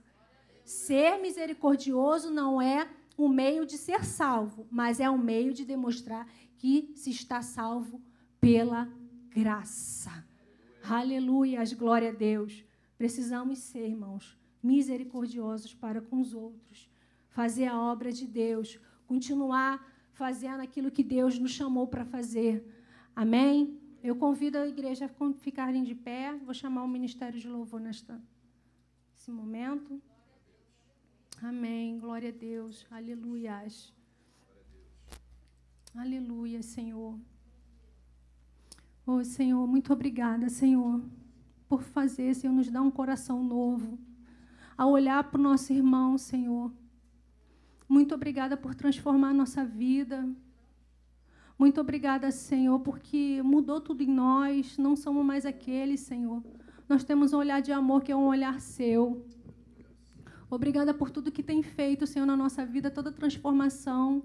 S5: Ser misericordioso não é o meio de ser salvo, mas é o meio de demonstrar que se está salvo pela graça. Aleluia, glória a Deus. Precisamos ser, irmãos, misericordiosos para com os outros, fazer a obra de Deus, continuar fazendo aquilo que Deus nos chamou para fazer. Amém? Eu convido a igreja a ficarem de pé. Vou chamar o ministério de louvor nesta, nesse momento. Amém. Glória a Deus. Aleluias. Aleluia, Senhor. Oh, Senhor, muito obrigada, Senhor, por fazer, Senhor, nos dar um coração novo. A olhar para o nosso irmão, Senhor. Muito obrigada por transformar a nossa vida. Muito obrigada, Senhor, porque mudou tudo em nós. Não somos mais aqueles, Senhor. Nós temos um olhar de amor que é um olhar seu. Obrigada por tudo que tem feito, Senhor, na nossa vida, toda transformação.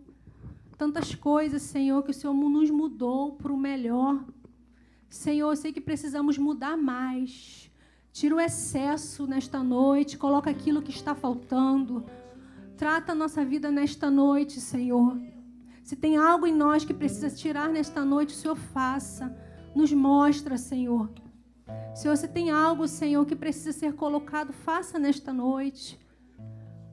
S5: Tantas coisas, Senhor, que o Senhor nos mudou para o melhor. Senhor, eu sei que precisamos mudar mais. Tira o excesso nesta noite, coloca aquilo que está faltando. Trata a nossa vida nesta noite, Senhor. Se tem algo em nós que precisa tirar nesta noite, o Senhor faça. Nos mostra, Senhor. Senhor, se tem algo, Senhor, que precisa ser colocado, faça nesta noite.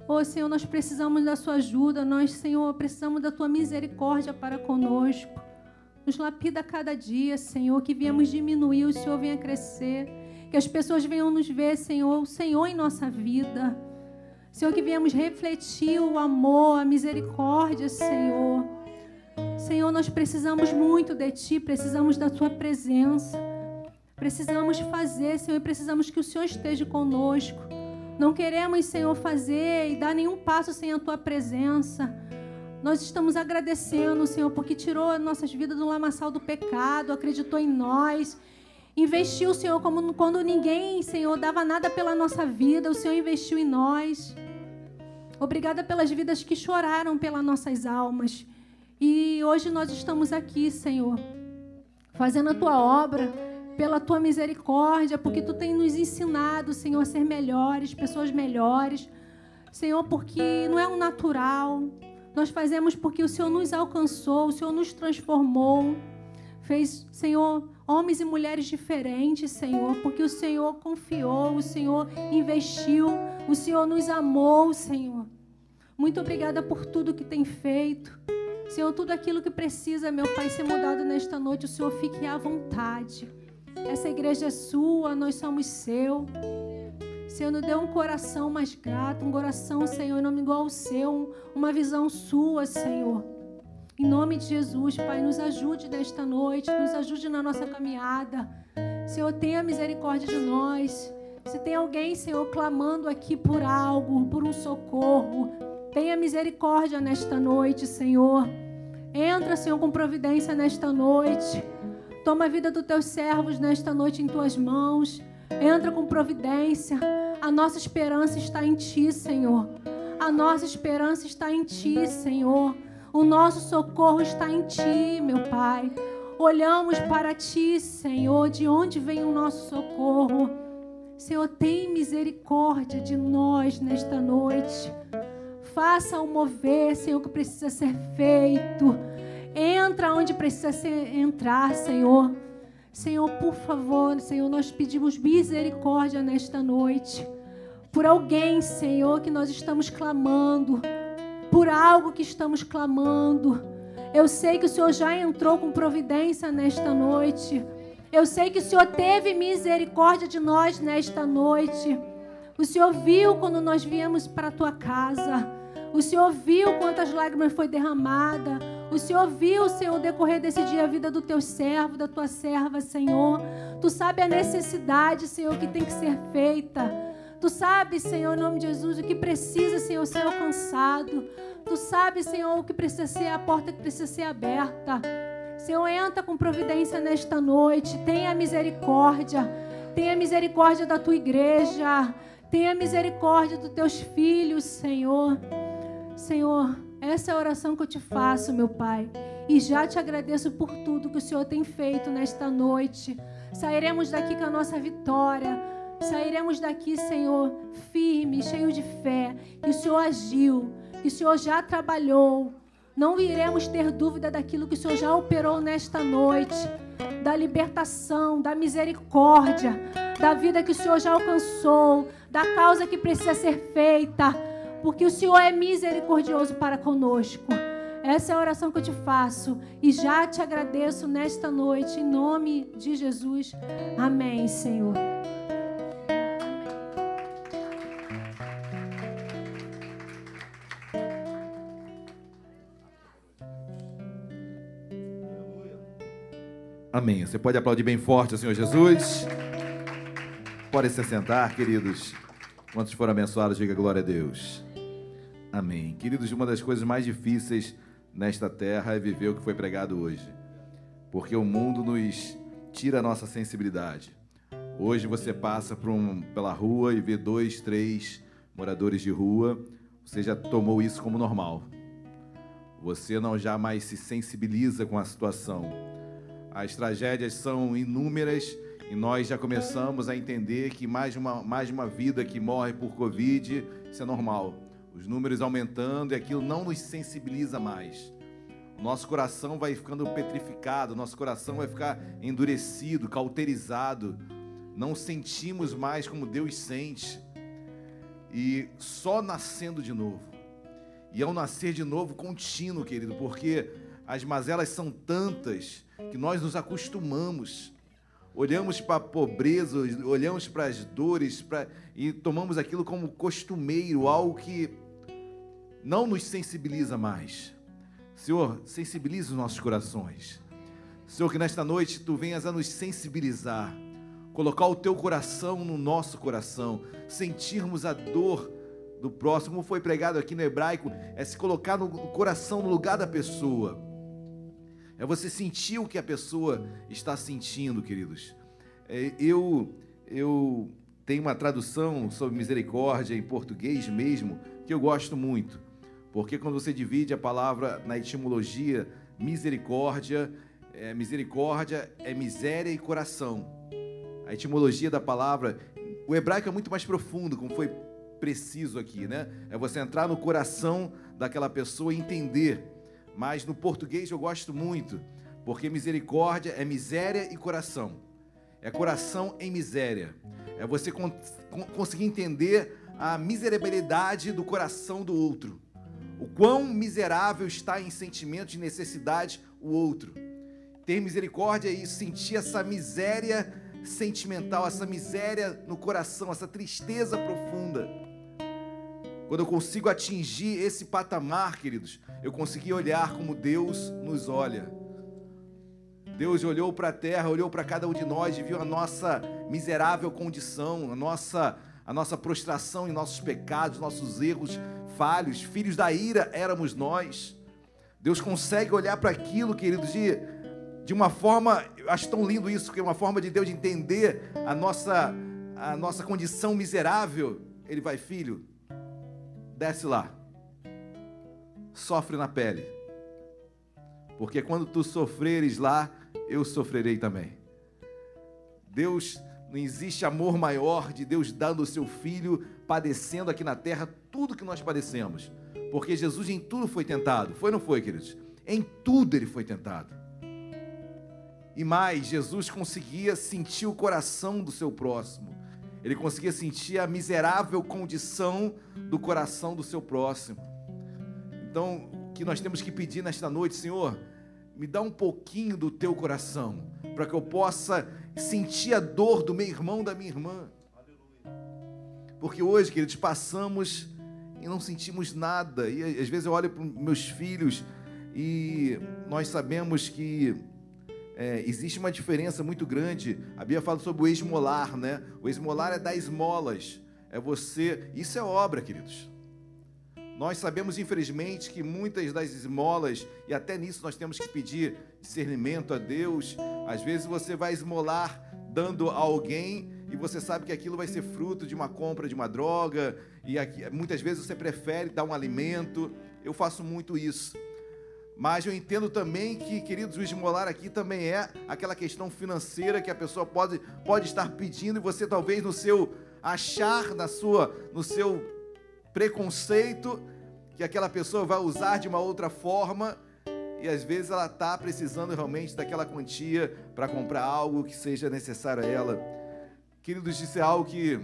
S5: Oh, Senhor, nós precisamos da Sua ajuda. Nós, Senhor, precisamos da Tua misericórdia para conosco. Nos lapida cada dia, Senhor, que viemos diminuir, o Senhor venha crescer. Que as pessoas venham nos ver, Senhor, o Senhor em nossa vida. Senhor, que viemos refletir o amor, a misericórdia, Senhor. Senhor, nós precisamos muito de Ti, precisamos da Tua presença. Precisamos fazer, Senhor, e precisamos que o Senhor esteja conosco. Não queremos, Senhor, fazer e dar nenhum passo sem a tua presença. Nós estamos agradecendo, Senhor, porque tirou as nossas vidas do lamaçal do pecado, acreditou em nós. Investiu, Senhor, como quando ninguém, Senhor, dava nada pela nossa vida, o Senhor investiu em nós. Obrigada pelas vidas que choraram pelas nossas almas. E hoje nós estamos aqui, Senhor, fazendo a tua obra pela tua misericórdia, porque tu tem nos ensinado, Senhor, a ser melhores, pessoas melhores. Senhor, porque não é um natural. Nós fazemos porque o Senhor nos alcançou, o Senhor nos transformou. Fez, Senhor, homens e mulheres diferentes, Senhor, porque o Senhor confiou, o Senhor investiu, o Senhor nos amou, Senhor. Muito obrigada por tudo que tem feito. Senhor, tudo aquilo que precisa, meu Pai, ser mudado nesta noite, o Senhor fique à vontade. Essa igreja é sua, nós somos seu. Senhor, nos dê um coração mais grato, um coração, Senhor, não igual ao seu, uma visão sua, Senhor. Em nome de Jesus, Pai, nos ajude nesta noite, nos ajude na nossa caminhada. Senhor, tenha misericórdia de nós. Se tem alguém, Senhor, clamando aqui por algo, por um socorro, tenha misericórdia nesta noite, Senhor. Entra, Senhor, com providência nesta noite. Toma a vida dos teus servos nesta noite em tuas mãos. Entra com providência. A nossa esperança está em ti, Senhor. A nossa esperança está em ti, Senhor. O nosso socorro está em ti, meu Pai. Olhamos para ti, Senhor, de onde vem o nosso socorro. Senhor, tem misericórdia de nós nesta noite. Faça o mover, Senhor, que precisa ser feito. Entra onde precisa ser, entrar, Senhor. Senhor, por favor, Senhor, nós pedimos misericórdia nesta noite. Por alguém, Senhor, que nós estamos clamando. Por algo que estamos clamando. Eu sei que o Senhor já entrou com providência nesta noite. Eu sei que o Senhor teve misericórdia de nós nesta noite. O Senhor viu quando nós viemos para a tua casa. O Senhor viu quantas lágrimas foi derramada. O Senhor viu, Senhor, decorrer desse dia a vida do teu servo, da tua serva, Senhor. Tu sabe a necessidade, Senhor, que tem que ser feita. Tu sabe, Senhor, em nome de Jesus, o que precisa, Senhor, ser alcançado. Tu sabe, Senhor, o que precisa ser, a porta que precisa ser aberta. Senhor, entra com providência nesta noite. Tenha misericórdia. Tenha misericórdia da tua igreja. Tenha misericórdia dos teus filhos, Senhor. Senhor, essa é a oração que eu te faço, meu Pai. E já te agradeço por tudo que o Senhor tem feito nesta noite. Sairemos daqui com a nossa vitória. Sairemos daqui, Senhor, firme, cheio de fé. Que o Senhor agiu, que o Senhor já trabalhou. Não iremos ter dúvida daquilo que o Senhor já operou nesta noite. Da libertação, da misericórdia, da vida que o Senhor já alcançou, da causa que precisa ser feita porque o Senhor é misericordioso para conosco. Essa é a oração que eu te faço e já te agradeço nesta noite, em nome de Jesus. Amém, Senhor.
S4: Amém. Você pode aplaudir bem forte o Senhor Jesus. Pode se sentar, queridos. Quantos foram abençoados, diga glória a Deus. Amém. Queridos, uma das coisas mais difíceis nesta terra é viver o que foi pregado hoje. Porque o mundo nos tira a nossa sensibilidade. Hoje você passa um, pela rua e vê dois, três moradores de rua, você já tomou isso como normal. Você não jamais se sensibiliza com a situação as tragédias são inúmeras e nós já começamos a entender que mais uma, mais uma vida que morre por Covid, isso é normal. Os números aumentando e aquilo não nos sensibiliza mais. Nosso coração vai ficando petrificado, nosso coração vai ficar endurecido, cauterizado. Não sentimos mais como Deus sente. E só nascendo de novo. E é um nascer de novo contínuo, querido, porque as mazelas são tantas que nós nos acostumamos. Olhamos para a pobreza, olhamos para as dores pra, e tomamos aquilo como costumeiro, algo que não nos sensibiliza mais. Senhor, sensibiliza os nossos corações. Senhor, que nesta noite tu venhas a nos sensibilizar, colocar o teu coração no nosso coração, sentirmos a dor do próximo, como foi pregado aqui no hebraico, é se colocar no coração no lugar da pessoa é você sentir o que a pessoa está sentindo, queridos. É, eu, eu tenho uma tradução sobre misericórdia em português mesmo, que eu gosto muito. Porque quando você divide a palavra na etimologia, misericórdia, é, misericórdia é miséria e coração. A etimologia da palavra, o hebraico é muito mais profundo, como foi preciso aqui, né? É você entrar no coração daquela pessoa e entender mas no português eu gosto muito, porque misericórdia é miséria e coração. É coração em miséria. É você con conseguir entender a miserabilidade do coração do outro. O quão miserável está em sentimento de necessidade o outro. Ter misericórdia é isso, sentir essa miséria sentimental, essa miséria no coração, essa tristeza profunda. Quando eu consigo atingir esse patamar, queridos, eu consegui olhar como Deus nos olha. Deus olhou para a terra, olhou para cada um de nós e viu a nossa miserável condição, a nossa, a nossa prostração em nossos pecados, nossos erros falhos, filhos da ira éramos nós. Deus consegue olhar para aquilo, queridos, de, de uma forma, eu acho tão lindo isso, que é uma forma de Deus de entender a nossa, a nossa condição miserável. Ele vai, filho, desce lá. Sofre na pele. Porque quando tu sofreres lá, eu sofrerei também. Deus, não existe amor maior de Deus dando o seu filho padecendo aqui na terra tudo que nós padecemos. Porque Jesus em tudo foi tentado. Foi ou não foi, queridos? Em tudo ele foi tentado. E mais, Jesus conseguia sentir o coração do seu próximo. Ele conseguia sentir a miserável condição do coração do seu próximo. Então, o que nós temos que pedir nesta noite, Senhor, me dá um pouquinho do teu coração, para que eu possa sentir a dor do meu irmão, da minha irmã. Porque hoje, queridos, passamos e não sentimos nada. E às vezes eu olho para meus filhos e nós sabemos que é, existe uma diferença muito grande. A Bíblia fala sobre o esmolar, né? O esmolar é dar esmolas. É você. Isso é obra, queridos. Nós sabemos, infelizmente, que muitas das esmolas, e até nisso nós temos que pedir discernimento a Deus. Às vezes você vai esmolar dando a alguém e você sabe que aquilo vai ser fruto de uma compra de uma droga, e aqui, muitas vezes você prefere dar um alimento. Eu faço muito isso. Mas eu entendo também que, queridos, o esmolar aqui também é aquela questão financeira que a pessoa pode, pode estar pedindo e você talvez no seu achar, na sua, no seu preconceito, que aquela pessoa vai usar de uma outra forma e às vezes ela está precisando realmente daquela quantia para comprar algo que seja necessário a ela. Queridos, isso é algo que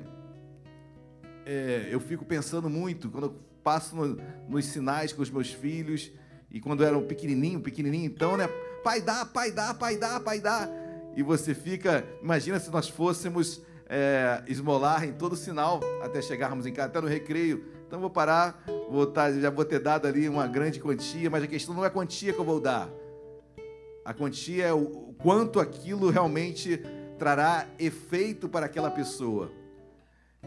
S4: é, eu fico pensando muito quando eu passo no, nos sinais com os meus filhos e quando eram pequenininho, pequenininho, então, né? Pai dá, pai dá, pai dá, pai dá. E você fica, imagina se nós fôssemos é, esmolar em todo sinal até chegarmos em casa, até no recreio. Então vou parar, vou tá, já vou ter dado ali uma grande quantia, mas a questão não é a quantia que eu vou dar. A quantia é o quanto aquilo realmente trará efeito para aquela pessoa.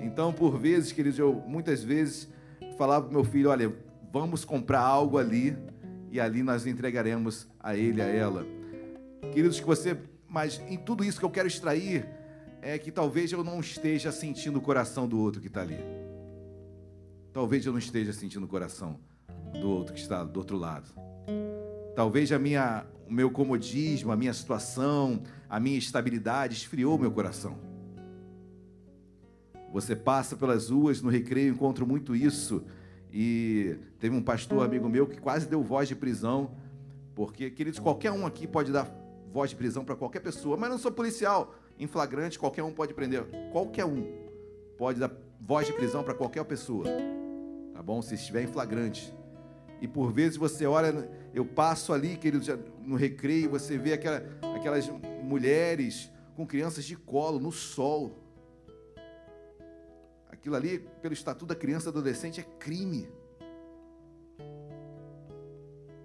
S4: Então, por vezes, queridos, eu muitas vezes falava para meu filho: olha, vamos comprar algo ali e ali nós entregaremos a ele, a ela. Queridos, que você, mas em tudo isso que eu quero extrair é que talvez eu não esteja sentindo o coração do outro que está ali. Talvez eu não esteja sentindo o coração do outro que está do outro lado. Talvez a minha, o meu comodismo, a minha situação, a minha estabilidade esfriou meu coração. Você passa pelas ruas no recreio, encontro muito isso. E teve um pastor amigo meu que quase deu voz de prisão, porque, queridos, qualquer um aqui pode dar voz de prisão para qualquer pessoa, mas não sou policial em flagrante, qualquer um pode prender. Qualquer um pode dar voz de prisão para qualquer pessoa. Tá bom? Se estiver em flagrante. E por vezes você olha, eu passo ali, querido, no recreio, você vê aquela, aquelas mulheres com crianças de colo no sol. Aquilo ali, pelo estatuto da criança e adolescente, é crime.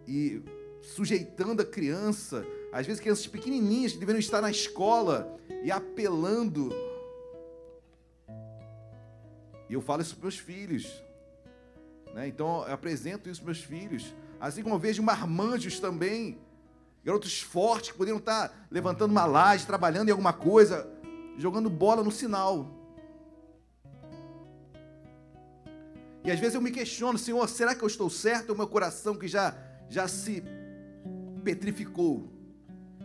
S4: E sujeitando a criança, às vezes crianças pequenininhas que deveriam estar na escola e apelando. E eu falo isso para meus filhos. Né? Então eu apresento isso para meus filhos. Assim como eu vejo marmanjos também, garotos fortes que poderiam estar levantando uma laje, trabalhando em alguma coisa, jogando bola no sinal. E às vezes eu me questiono, Senhor, será que eu estou certo? Ou meu coração que já, já se petrificou,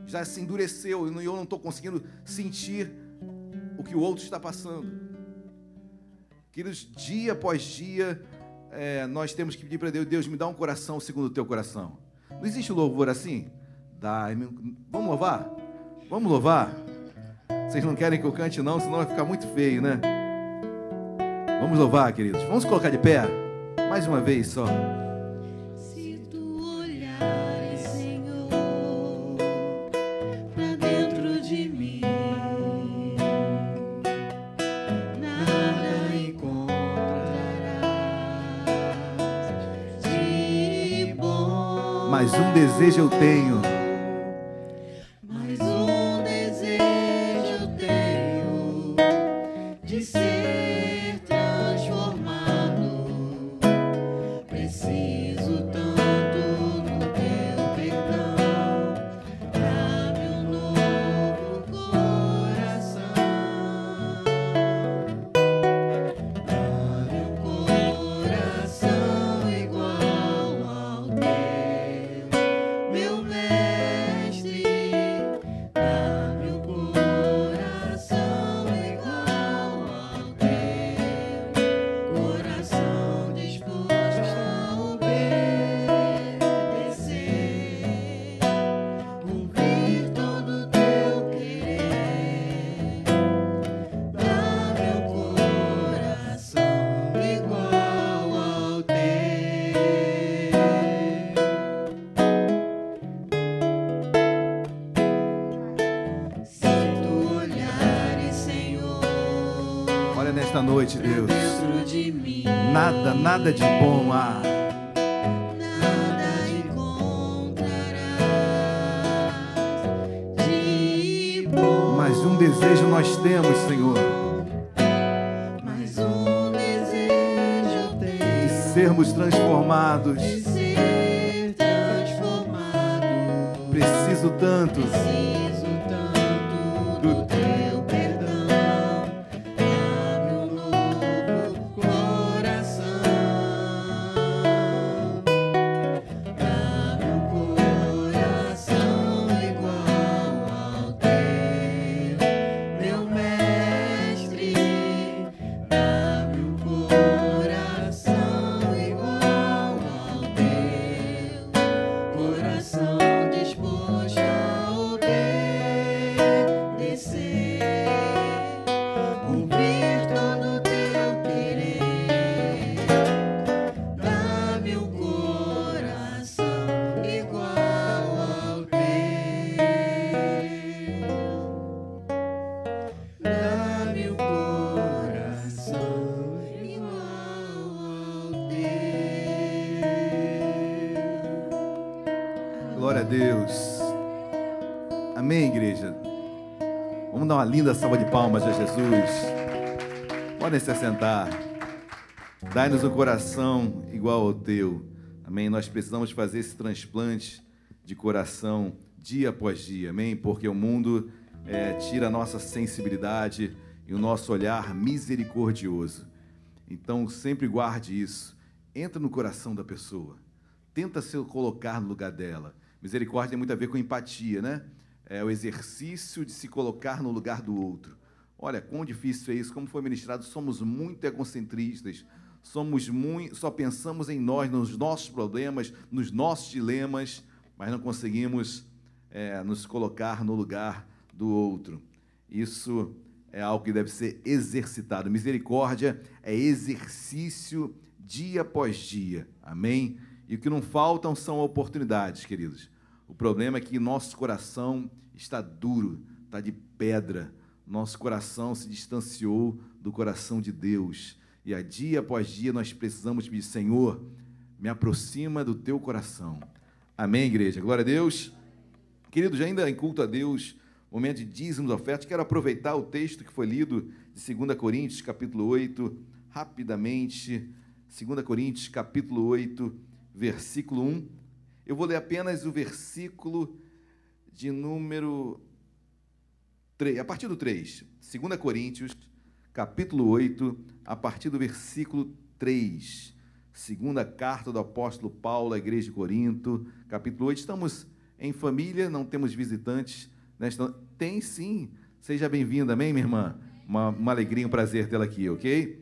S4: já se endureceu e eu não estou conseguindo sentir o que o outro está passando. Queridos, dia após dia, é, nós temos que pedir para Deus, Deus me dá um coração segundo o teu coração. Não existe louvor assim? Dá, vamos louvar? Vamos louvar? Vocês não querem que eu cante não, senão vai ficar muito feio, né? Vamos louvar, queridos. Vamos colocar de pé? Mais uma vez só. desejo eu tenho noite, Deus. Nada, nada de bom há. Mas um desejo nós temos, Senhor.
S1: Mas um desejo tenho.
S4: De sermos transformados.
S1: De ser transformado.
S4: Preciso tanto.
S1: Preciso
S4: linda salva de palmas a Jesus. Podem se assentar. Dai-nos um coração igual ao teu. Amém? Nós precisamos fazer esse transplante de coração dia após dia. Amém? Porque o mundo é, tira a nossa sensibilidade e o nosso olhar misericordioso. Então, sempre guarde isso. Entra no coração da pessoa. Tenta se colocar no lugar dela. Misericórdia tem muito a ver com empatia, né? É o exercício de se colocar no lugar do outro. Olha, quão difícil é isso, como foi ministrado, somos muito egocentristas, somos muito, só pensamos em nós, nos nossos problemas, nos nossos dilemas, mas não conseguimos é, nos colocar no lugar do outro. Isso é algo que deve ser exercitado. Misericórdia é exercício dia após dia. Amém? E o que não faltam são oportunidades, queridos. O problema é que nosso coração está duro, está de pedra. Nosso coração se distanciou do coração de Deus. E a dia após dia nós precisamos pedir, Senhor, me aproxima do teu coração. Amém, igreja? Glória a Deus. Queridos, ainda em culto a Deus, momento de dízimos, ofertas, quero aproveitar o texto que foi lido de 2 Coríntios, capítulo 8, rapidamente. 2 Coríntios, capítulo 8, versículo 1. Eu vou ler apenas o versículo de número 3, a partir do 3. 2 Coríntios, capítulo 8, a partir do versículo 3. Segunda carta do apóstolo Paulo à igreja de Corinto, capítulo 8. Estamos em família, não temos visitantes Nesta... Tem sim. Seja bem-vinda, amém, minha irmã? Uma, uma alegria, um prazer tê-la aqui, ok?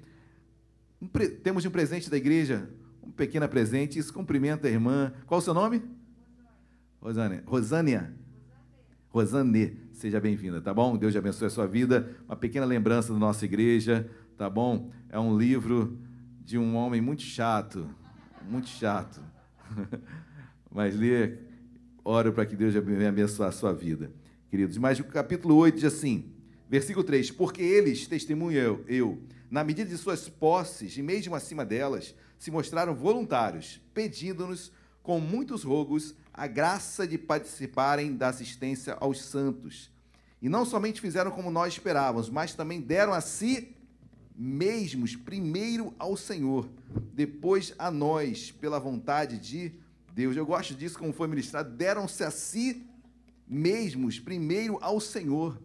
S4: Um pre... Temos um presente da igreja, um pequeno presente. Isso cumprimenta a irmã. Qual o seu nome? Rosânia. Rosânia. Rosane, seja bem-vinda, tá bom? Deus abençoe a sua vida. Uma pequena lembrança da nossa igreja, tá bom? É um livro de um homem muito chato, muito chato. Mas lê, oro para que Deus venha abençoar a sua vida queridos. Mas o capítulo 8 diz assim, versículo 3: Porque eles, testemunho eu, na medida de suas posses e mesmo acima delas, se mostraram voluntários, pedindo-nos com muitos rogos a graça de participarem da assistência aos santos. E não somente fizeram como nós esperávamos, mas também deram a si mesmos, primeiro ao Senhor, depois a nós, pela vontade de Deus. Eu gosto disso, como foi ministrado, deram-se a si mesmos primeiro ao Senhor.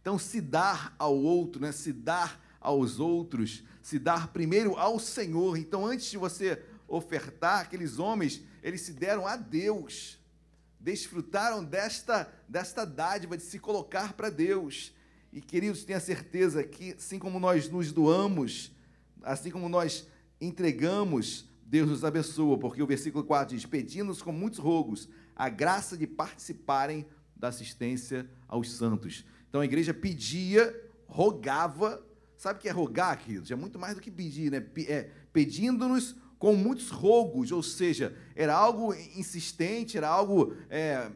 S4: Então, se dar ao outro, né? se dar aos outros, se dar primeiro ao Senhor. Então, antes de você ofertar, aqueles homens, eles se deram a Deus, desfrutaram desta, desta dádiva de se colocar para Deus. E, queridos, tenha certeza que, assim como nós nos doamos, assim como nós entregamos, Deus nos abençoa, porque o versículo 4 diz: Pedindo-nos com muitos rogos a graça de participarem da assistência aos santos. Então a igreja pedia, rogava, sabe o que é rogar, queridos? É muito mais do que pedir, né? É, pedindo-nos com muitos rogos, ou seja, era algo insistente, era algo é,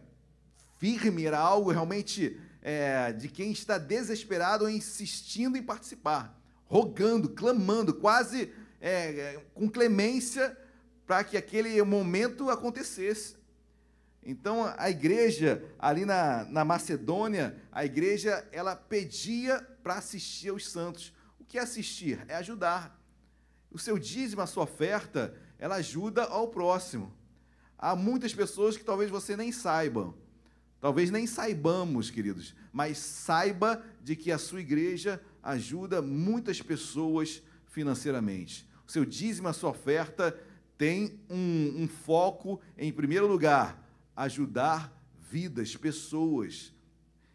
S4: firme, era algo realmente é, de quem está desesperado insistindo em participar, rogando, clamando, quase é, com clemência para que aquele momento acontecesse. Então a igreja ali na, na Macedônia, a igreja ela pedia para assistir aos santos. O que é assistir? É ajudar. O seu dízimo, a sua oferta, ela ajuda ao próximo. Há muitas pessoas que talvez você nem saiba, talvez nem saibamos, queridos, mas saiba de que a sua igreja ajuda muitas pessoas financeiramente. O seu dízimo, a sua oferta tem um, um foco, em primeiro lugar, ajudar vidas, pessoas.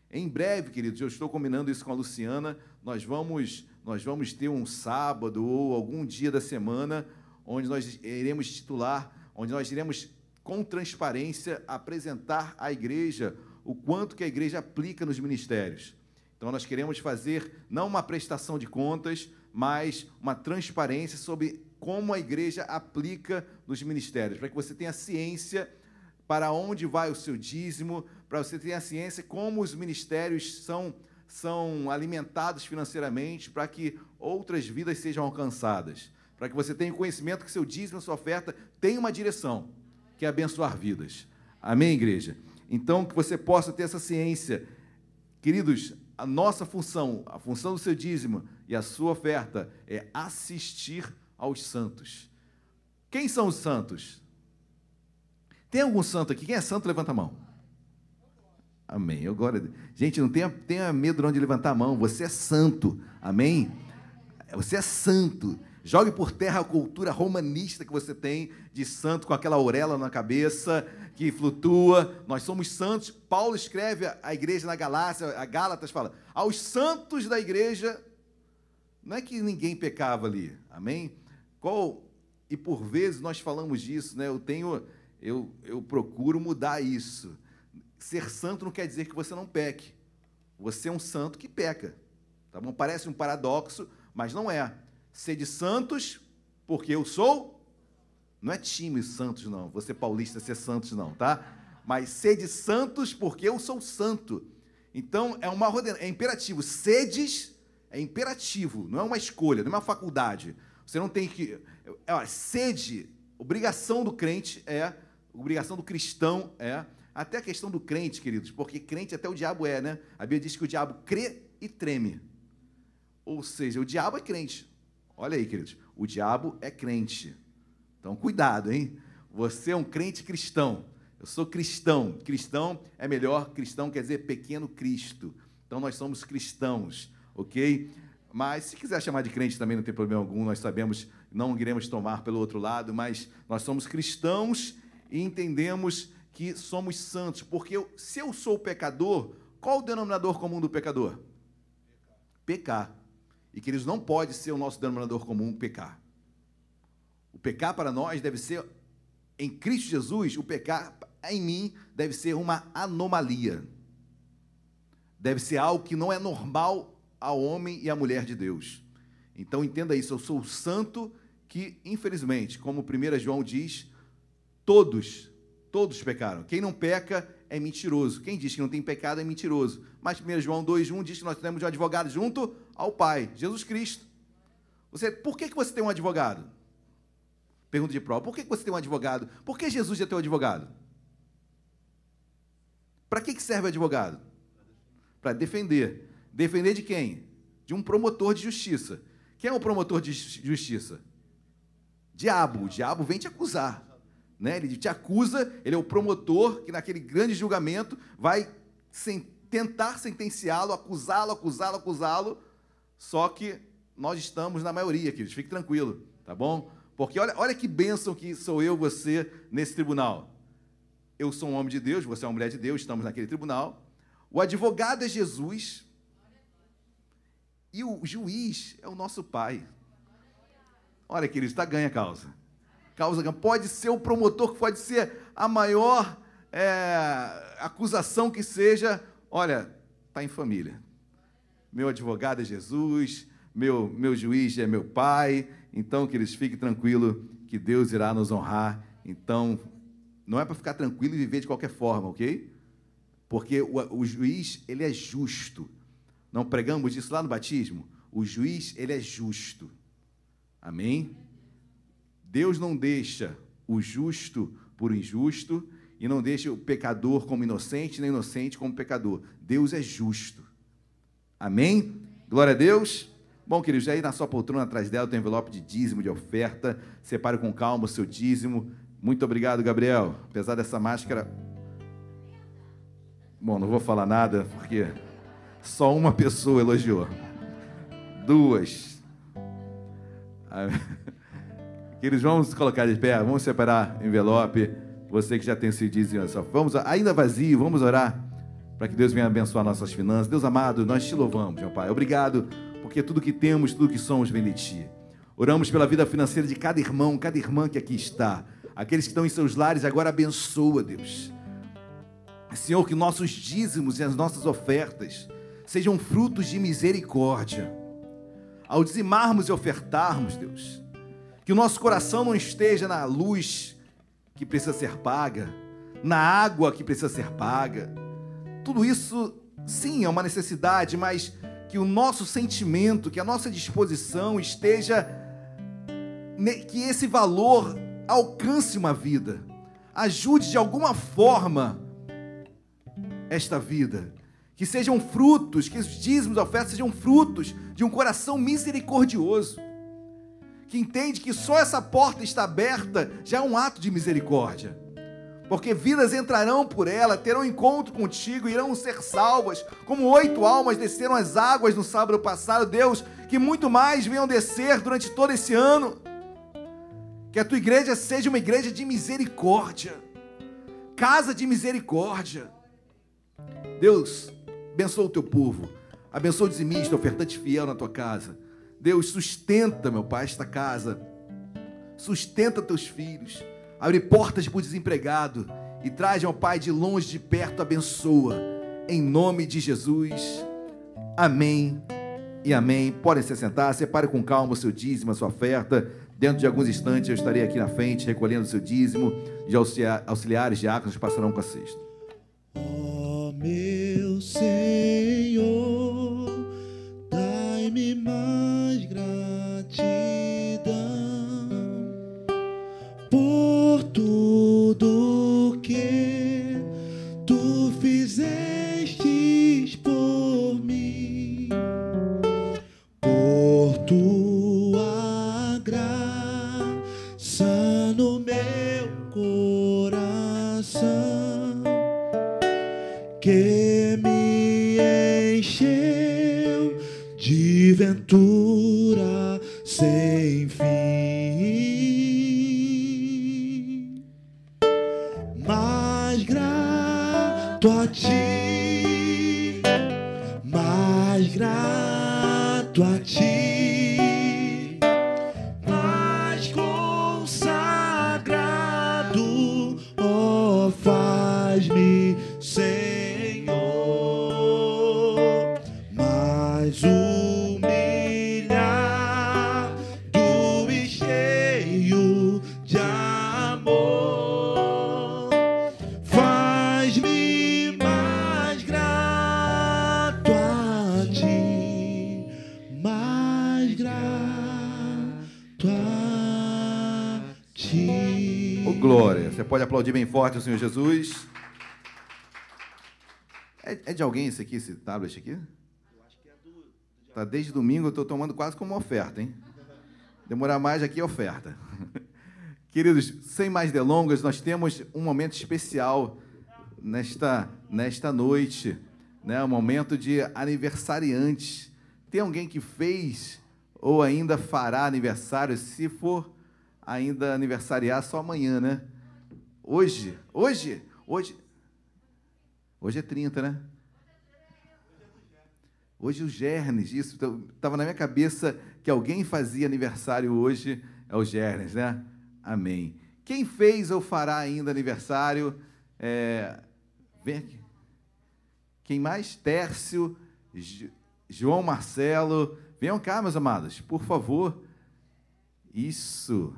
S4: Em breve, queridos, eu estou combinando isso com a Luciana, nós vamos, nós vamos ter um sábado ou algum dia da semana onde nós iremos titular, onde nós iremos com transparência apresentar à igreja o quanto que a igreja aplica nos ministérios. Então nós queremos fazer não uma prestação de contas, mas uma transparência sobre como a igreja aplica nos ministérios, para que você tenha ciência para onde vai o seu dízimo, para você ter a ciência como os ministérios são, são alimentados financeiramente, para que outras vidas sejam alcançadas, para que você tenha conhecimento que seu dízimo, sua oferta tem uma direção, que é abençoar vidas. Amém, igreja? Então, que você possa ter essa ciência. Queridos, a nossa função, a função do seu dízimo e a sua oferta é assistir aos santos. Quem são os santos? Tem algum santo aqui? Quem é santo, levanta a mão. Amém. Agora, gente, não tenha, tenha medo de levantar a mão. Você é santo. Amém? Você é santo. Jogue por terra a cultura romanista que você tem de santo com aquela auréola na cabeça que flutua. Nós somos santos. Paulo escreve à igreja na Galácia, a Gálatas fala: aos santos da igreja. Não é que ninguém pecava ali. Amém? Qual e por vezes nós falamos disso, né? Eu tenho eu, eu procuro mudar isso. Ser santo não quer dizer que você não peque. Você é um santo que peca. Tá bom? Parece um paradoxo, mas não é. Ser de santos, porque eu sou. Não é time santos, não. Você paulista ser santos, não, tá? Mas sede santos, porque eu sou santo. Então, é uma é imperativo. Sedes é imperativo, não é uma escolha, não é uma faculdade. Você não tem que. É, sede, obrigação do crente é obrigação do cristão é. Até a questão do crente, queridos, porque crente até o diabo é, né? A Bíblia diz que o diabo crê e treme. Ou seja, o diabo é crente. Olha aí, queridos, o diabo é crente. Então, cuidado, hein? Você é um crente cristão. Eu sou cristão. Cristão é melhor, cristão quer dizer pequeno Cristo. Então, nós somos cristãos, ok? Mas se quiser chamar de crente também não tem problema algum, nós sabemos, não iremos tomar pelo outro lado, mas nós somos cristãos e entendemos que somos santos, porque eu, se eu sou pecador, qual o denominador comum do pecador? Pecar. E que eles não pode ser o nosso denominador comum pecar. O pecar para nós deve ser em Cristo Jesus, o pecar em mim deve ser uma anomalia. Deve ser algo que não é normal ao homem e à mulher de Deus. Então entenda isso, eu sou santo que, infelizmente, como 1 João diz, Todos, todos pecaram. Quem não peca é mentiroso. Quem diz que não tem pecado é mentiroso. Mas 1 João 2,1 diz que nós temos um advogado junto ao Pai, Jesus Cristo. Você, por que, que você tem um advogado? Pergunta de prova. Por que, que você tem um advogado? Por que Jesus é teu advogado? Para que, que serve o advogado? Para defender. Defender de quem? De um promotor de justiça. Quem é o promotor de justiça? Diabo. O diabo vem te acusar. Né? Ele te acusa, ele é o promotor que naquele grande julgamento vai tentar sentenciá-lo, acusá-lo, acusá-lo, acusá-lo. Só que nós estamos na maioria, queridos, fique tranquilo, tá bom? Porque olha, olha que bênção que sou eu, você, nesse tribunal. Eu sou um homem de Deus, você é uma mulher de Deus, estamos naquele tribunal. O advogado é Jesus. E o juiz é o nosso pai. Olha, queridos, está ganha a causa causa pode ser o promotor, pode ser a maior é, acusação que seja. Olha, está em família. Meu advogado é Jesus, meu, meu juiz é meu pai. Então, que eles fiquem tranquilos que Deus irá nos honrar. Então, não é para ficar tranquilo e viver de qualquer forma, ok? Porque o, o juiz, ele é justo. Não pregamos isso lá no batismo? O juiz, ele é justo. Amém? Deus não deixa o justo por injusto e não deixa o pecador como inocente, nem inocente como pecador. Deus é justo. Amém? Glória a Deus. Bom, queridos, aí na sua poltrona atrás dela tem um envelope de dízimo, de oferta. Separe com calma o seu dízimo. Muito obrigado, Gabriel. Apesar dessa máscara. Bom, não vou falar nada porque só uma pessoa elogiou. Duas. Queridos, vamos colocar de pé, vamos separar envelope. Você que já tem seu dízimo, vamos ainda vazio, vamos orar para que Deus venha abençoar nossas finanças. Deus amado, nós te louvamos, meu Pai. Obrigado, porque tudo que temos, tudo que somos vem de Ti. Oramos pela vida financeira de cada irmão, cada irmã que aqui está. Aqueles que estão em seus lares, agora abençoa, Deus. Senhor, que nossos dízimos e as nossas ofertas sejam frutos de misericórdia. Ao dizimarmos e ofertarmos, Deus, que o nosso coração não esteja na luz que precisa ser paga, na água que precisa ser paga. Tudo isso, sim, é uma necessidade, mas que o nosso sentimento, que a nossa disposição esteja, que esse valor alcance uma vida, ajude de alguma forma esta vida. Que sejam frutos, que os dízimos, ofertas sejam frutos de um coração misericordioso. Que entende que só essa porta está aberta já é um ato de misericórdia. Porque vidas entrarão por ela, terão encontro contigo, irão ser salvas, como oito almas desceram as águas no sábado passado. Deus, que muito mais venham descer durante todo esse ano. Que a tua igreja seja uma igreja de misericórdia, casa de misericórdia. Deus, abençoa o teu povo, abençoa o dizimista, ofertante fiel na tua casa. Deus, sustenta, meu Pai, esta casa, sustenta teus filhos abre portas para o desempregado e traz, ao Pai, de longe, de perto, abençoa. Em nome de Jesus. Amém e amém. Podem se sentar, separe com calma o seu dízimo, a sua oferta. Dentro de alguns instantes eu estarei aqui na frente recolhendo o seu dízimo e auxiliares diáconos passarão com a cesta.
S2: Oh, meu Senhor, dai-me mais gratidão. por tudo que tu fizestes
S4: aplaudir bem forte o Senhor Jesus. É, é de alguém esse aqui, esse tablet aqui? Tá desde domingo, eu estou tomando quase como oferta, hein? Demorar mais aqui é oferta. Queridos, sem mais delongas, nós temos um momento especial nesta, nesta noite, né? um momento de aniversariante. Tem alguém que fez ou ainda fará aniversário? Se for ainda aniversariar, só amanhã, né? Hoje, hoje, hoje. Hoje é 30, né? Hoje o Gernes, isso, estava na minha cabeça que alguém fazia aniversário hoje, é o Gernes, né? Amém. Quem fez ou fará ainda aniversário? É, vem aqui. Quem mais? Tércio, João Marcelo. Venham cá, meus amados, por favor. Isso.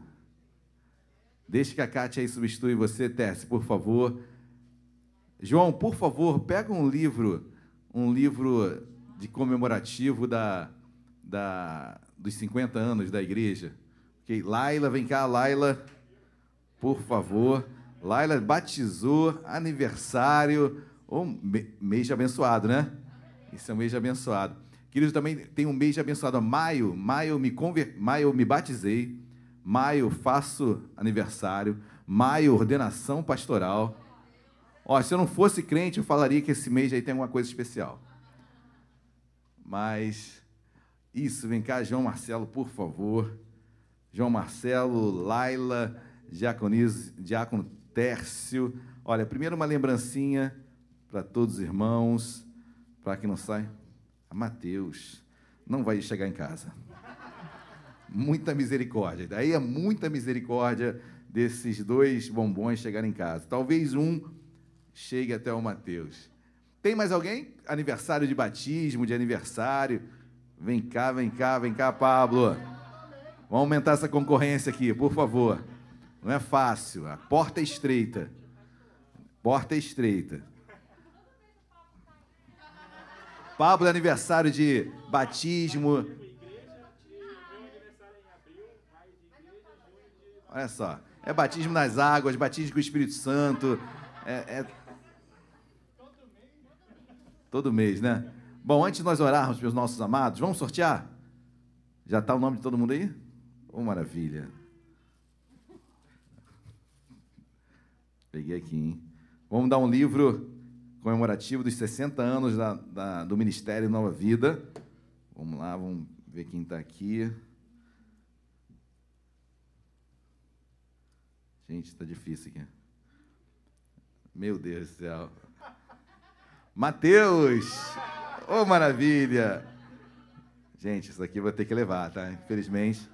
S4: Deixe que a Kátia aí substitui você, Tércio, por favor. João, por favor, pega um livro, um livro de comemorativo da, da, dos 50 anos da igreja. Ok, Laila, vem cá, Laila, por favor. Laila batizou, aniversário, me- mês de abençoado, né? Isso é um mês de abençoado. Queridos, também tem um mês de abençoado. Maio, maio me conver... maio eu me batizei, maio faço aniversário, maio ordenação pastoral. Ó, se eu não fosse crente, eu falaria que esse mês aí tem alguma coisa especial. Mas isso, vem cá, João Marcelo, por favor. João Marcelo, Laila, Diaconis, Diácono Tércio. Olha, primeiro uma lembrancinha para todos os irmãos, para que não sai. A Mateus não vai chegar em casa. Muita misericórdia. Daí é muita misericórdia desses dois bombons chegarem em casa. Talvez um chegue até o Mateus. Tem mais alguém? Aniversário de batismo, de aniversário. Vem cá, vem cá, vem cá, Pablo. Vamos aumentar essa concorrência aqui, por favor. Não é fácil. A porta é estreita. Porta é estreita. Pablo, aniversário de batismo. Olha só. É batismo nas águas, batismo com o Espírito Santo. É, é... Todo mês, né? Bom, antes de nós orarmos pelos nossos amados, vamos sortear? Já está o nome de todo mundo aí? Oh, maravilha. Peguei aqui, hein? Vamos dar um livro comemorativo dos 60 anos da, da, do Ministério Nova Vida. Vamos lá, vamos ver quem está aqui. Gente, está difícil aqui. Meu Deus do céu. Mateus! Ô, oh, maravilha! Gente, isso aqui eu vou ter que levar, tá? Infelizmente.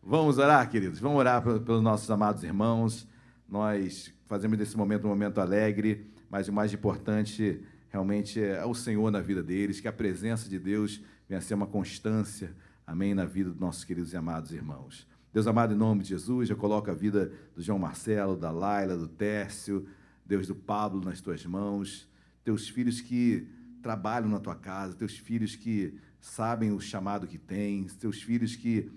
S4: Vamos orar, queridos? Vamos orar pelos nossos amados irmãos. Nós fazemos desse momento um momento alegre, mas o mais importante realmente é o Senhor na vida deles, que a presença de Deus venha a ser uma constância, amém, na vida dos nossos queridos e amados irmãos. Deus amado, em nome de Jesus, eu coloco a vida do João Marcelo, da Laila, do Tércio, Deus do Pablo nas tuas mãos, teus filhos que trabalham na tua casa, teus filhos que sabem o chamado que tens, teus filhos que,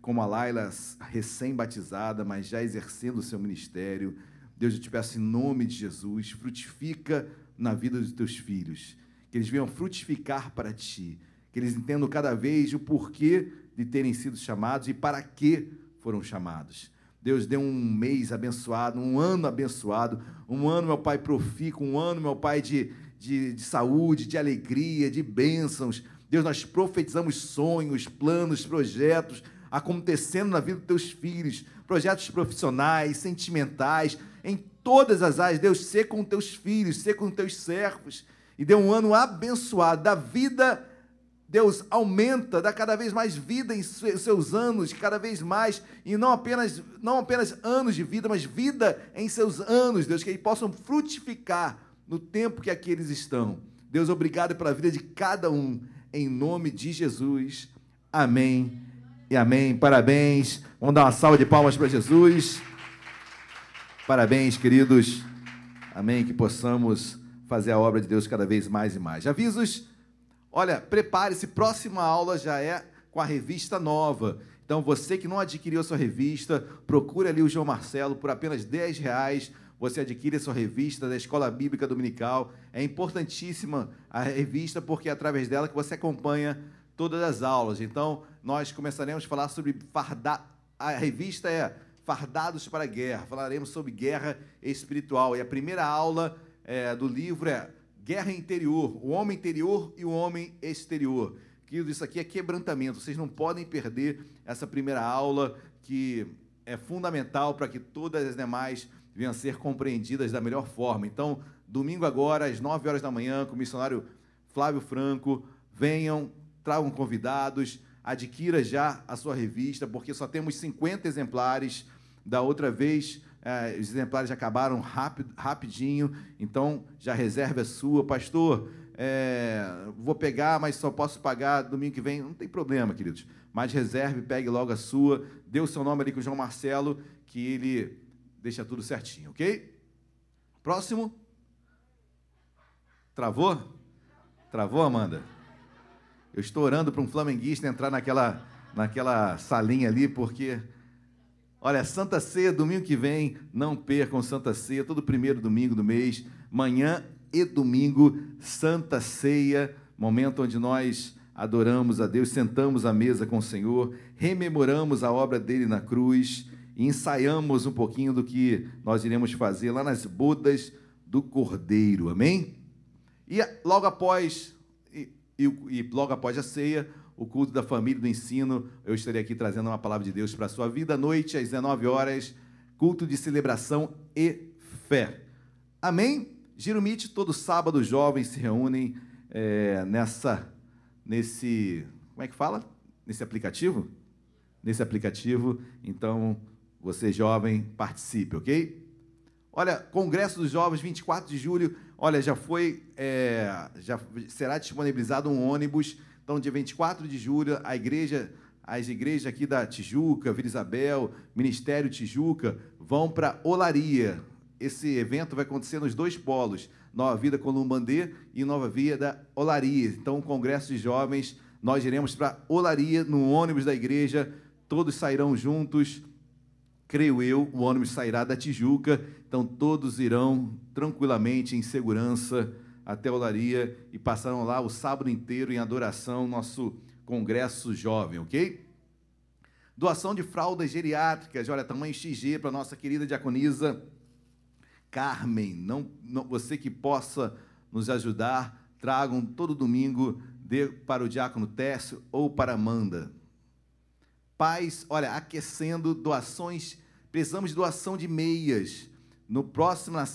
S4: como a Laila, recém-batizada, mas já exercendo o seu ministério, Deus, eu te peço em nome de Jesus, frutifica na vida dos teus filhos, que eles venham frutificar para ti, que eles entendam cada vez o porquê de terem sido chamados e para que foram chamados. Deus deu um mês abençoado, um ano abençoado, um ano, meu Pai, profícuo, um ano, meu Pai, de, de, de saúde, de alegria, de bênçãos. Deus, nós profetizamos sonhos, planos, projetos acontecendo na vida dos teus filhos, projetos profissionais, sentimentais, em todas as áreas. Deus, ser com teus filhos, ser com teus servos. E dê um ano abençoado da vida. Deus aumenta, dá cada vez mais vida em seus anos, cada vez mais, e não apenas, não apenas anos de vida, mas vida em seus anos, Deus, que eles possam frutificar no tempo que aqui eles estão. Deus, obrigado pela vida de cada um, em nome de Jesus. Amém e amém. Parabéns. Vamos dar uma salva de palmas para Jesus. Parabéns, queridos. Amém. Que possamos fazer a obra de Deus cada vez mais e mais. Avisos. Olha, prepare-se. Próxima aula já é com a revista nova. Então, você que não adquiriu a sua revista, procure ali o João Marcelo por apenas 10 reais. Você adquire a sua revista da Escola Bíblica Dominical. É importantíssima a revista porque é através dela que você acompanha todas as aulas. Então, nós começaremos a falar sobre fardar. A revista é Fardados para a Guerra. Falaremos sobre guerra espiritual. E a primeira aula é, do livro é Guerra Interior, o homem interior e o homem exterior. Querido, isso aqui é quebrantamento. Vocês não podem perder essa primeira aula, que é fundamental para que todas as demais venham a ser compreendidas da melhor forma. Então, domingo agora, às 9 horas da manhã, com o missionário Flávio Franco, venham, tragam convidados, adquira já a sua revista, porque só temos 50 exemplares da outra vez, eh, os exemplares acabaram rápido, rapidinho, então já reserve a sua. Pastor, é, vou pegar, mas só posso pagar domingo que vem. Não tem problema, queridos. Mas reserve, pegue logo a sua. Dê o seu nome ali com o João Marcelo, que ele deixa tudo certinho, ok? Próximo. Travou? Travou, Amanda? Eu estou orando para um flamenguista entrar naquela, naquela salinha ali, porque Olha, Santa Ceia, domingo que vem, não percam Santa Ceia, todo primeiro domingo do mês, manhã e domingo, Santa Ceia, momento onde nós adoramos a Deus, sentamos à mesa com o Senhor, rememoramos a obra dele na cruz e ensaiamos um pouquinho do que nós iremos fazer lá nas bodas do Cordeiro, amém? E logo após, e, e, e logo após a ceia, o culto da família do ensino. Eu estarei aqui trazendo uma palavra de Deus para a sua vida à noite, às 19 horas, culto de celebração e fé. Amém? Giromite, todo sábado os jovens se reúnem é, nessa, nesse, como é que fala? Nesse aplicativo? Nesse aplicativo. Então, você jovem, participe, ok? Olha, Congresso dos Jovens, 24 de julho. Olha, já foi, é, já será disponibilizado um ônibus então, dia 24 de julho, a igreja, as igrejas aqui da Tijuca, Vila Isabel, Ministério Tijuca, vão para Olaria. Esse evento vai acontecer nos dois polos, Nova Vida Columbandê e Nova Vida Olaria. Então, o Congresso de Jovens, nós iremos para Olaria, no ônibus da igreja, todos sairão juntos. Creio eu, o ônibus sairá da Tijuca, então todos irão tranquilamente, em segurança, até Olaria e passaram lá o sábado inteiro em adoração, nosso congresso jovem, ok? Doação de fraldas geriátricas, olha, tamanho XG para nossa querida diaconisa Carmen. Não, não, você que possa nos ajudar, tragam todo domingo para o diácono Tércio ou para Amanda. Pais, olha, aquecendo doações, precisamos de doação de meias. No próximo, na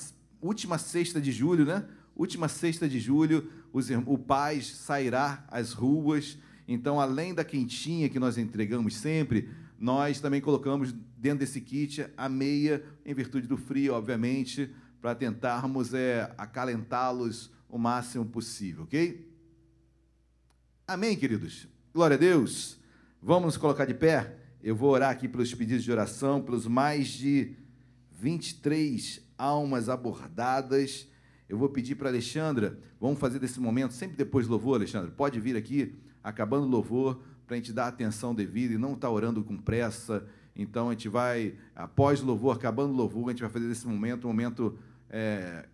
S4: última sexta de julho, né? Última sexta de julho, os, o Pais sairá às ruas então, além da quentinha que nós entregamos sempre, nós também colocamos dentro desse kit a meia, em virtude do frio, obviamente, para tentarmos é, acalentá-los o máximo possível, ok? Amém, queridos? Glória a Deus. Vamos nos colocar de pé? Eu vou orar aqui pelos pedidos de oração, pelos mais de 23 almas abordadas. Eu vou pedir para a Alexandra, vamos fazer desse momento, sempre depois do louvor, Alexandra, pode vir aqui acabando o louvor, para a gente dar atenção devida e não estar tá orando com pressa. Então a gente vai, após o louvor, acabando o louvor, a gente vai fazer desse momento um momento, é,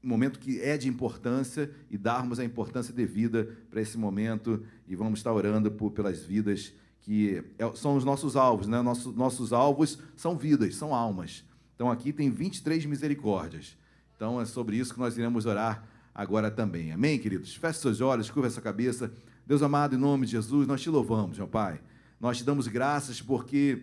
S4: momento que é de importância e darmos a importância devida para esse momento e vamos estar orando por, pelas vidas que é, são os nossos alvos, né? Nossos alvos são vidas, são almas. Então aqui tem 23 misericórdias. Então é sobre isso que nós iremos orar agora também. Amém, queridos? Feche seus olhos, curva essa cabeça. Deus amado, em nome de Jesus, nós te louvamos, meu Pai. Nós te damos graças porque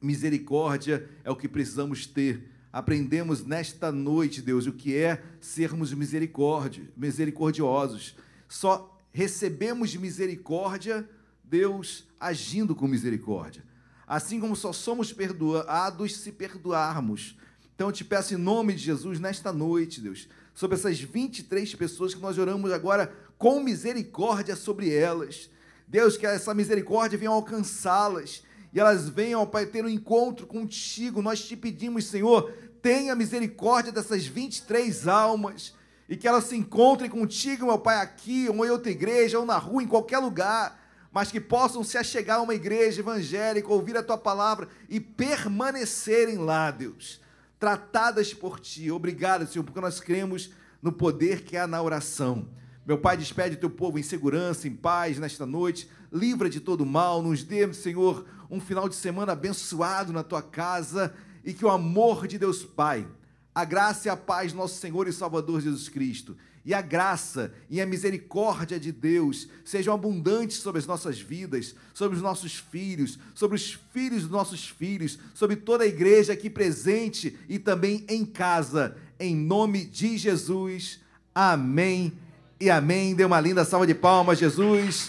S4: misericórdia é o que precisamos ter. Aprendemos nesta noite, Deus, o que é sermos misericordiosos. Só recebemos misericórdia, Deus, agindo com misericórdia. Assim como só somos perdoados se perdoarmos. Então eu te peço em nome de Jesus, nesta noite, Deus, sobre essas 23 pessoas que nós oramos agora com misericórdia sobre elas. Deus, que essa misericórdia venha alcançá-las e elas venham, Pai, ter um encontro contigo. Nós te pedimos, Senhor, tenha misericórdia dessas 23 almas e que elas se encontrem contigo, meu Pai, aqui, ou em outra igreja, ou na rua, em qualquer lugar, mas que possam se achegar a uma igreja evangélica, ouvir a tua palavra e permanecerem lá, Deus, tratadas por ti. Obrigado, Senhor, porque nós cremos no poder que há na oração. Meu Pai, despede teu povo em segurança, em paz nesta noite. Livra de todo mal. Nos dê, Senhor, um final de semana abençoado na tua casa e que o amor de Deus Pai, a graça e a paz do nosso Senhor e Salvador Jesus Cristo, e a graça e a misericórdia de Deus sejam abundantes sobre as nossas vidas, sobre os nossos filhos, sobre os filhos dos nossos filhos, sobre toda a igreja aqui presente e também em casa. Em nome de Jesus. Amém e amém. Dê uma linda salva de palmas, Jesus.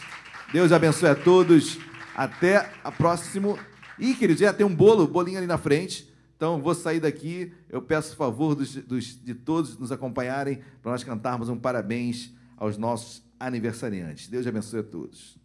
S4: Deus abençoe a todos. Até a próximo. Ih, queridos, já tem um bolo, bolinho ali na frente. Então, vou sair daqui. Eu peço o favor dos, dos, de todos nos acompanharem para nós cantarmos um parabéns aos nossos aniversariantes. Deus abençoe a todos.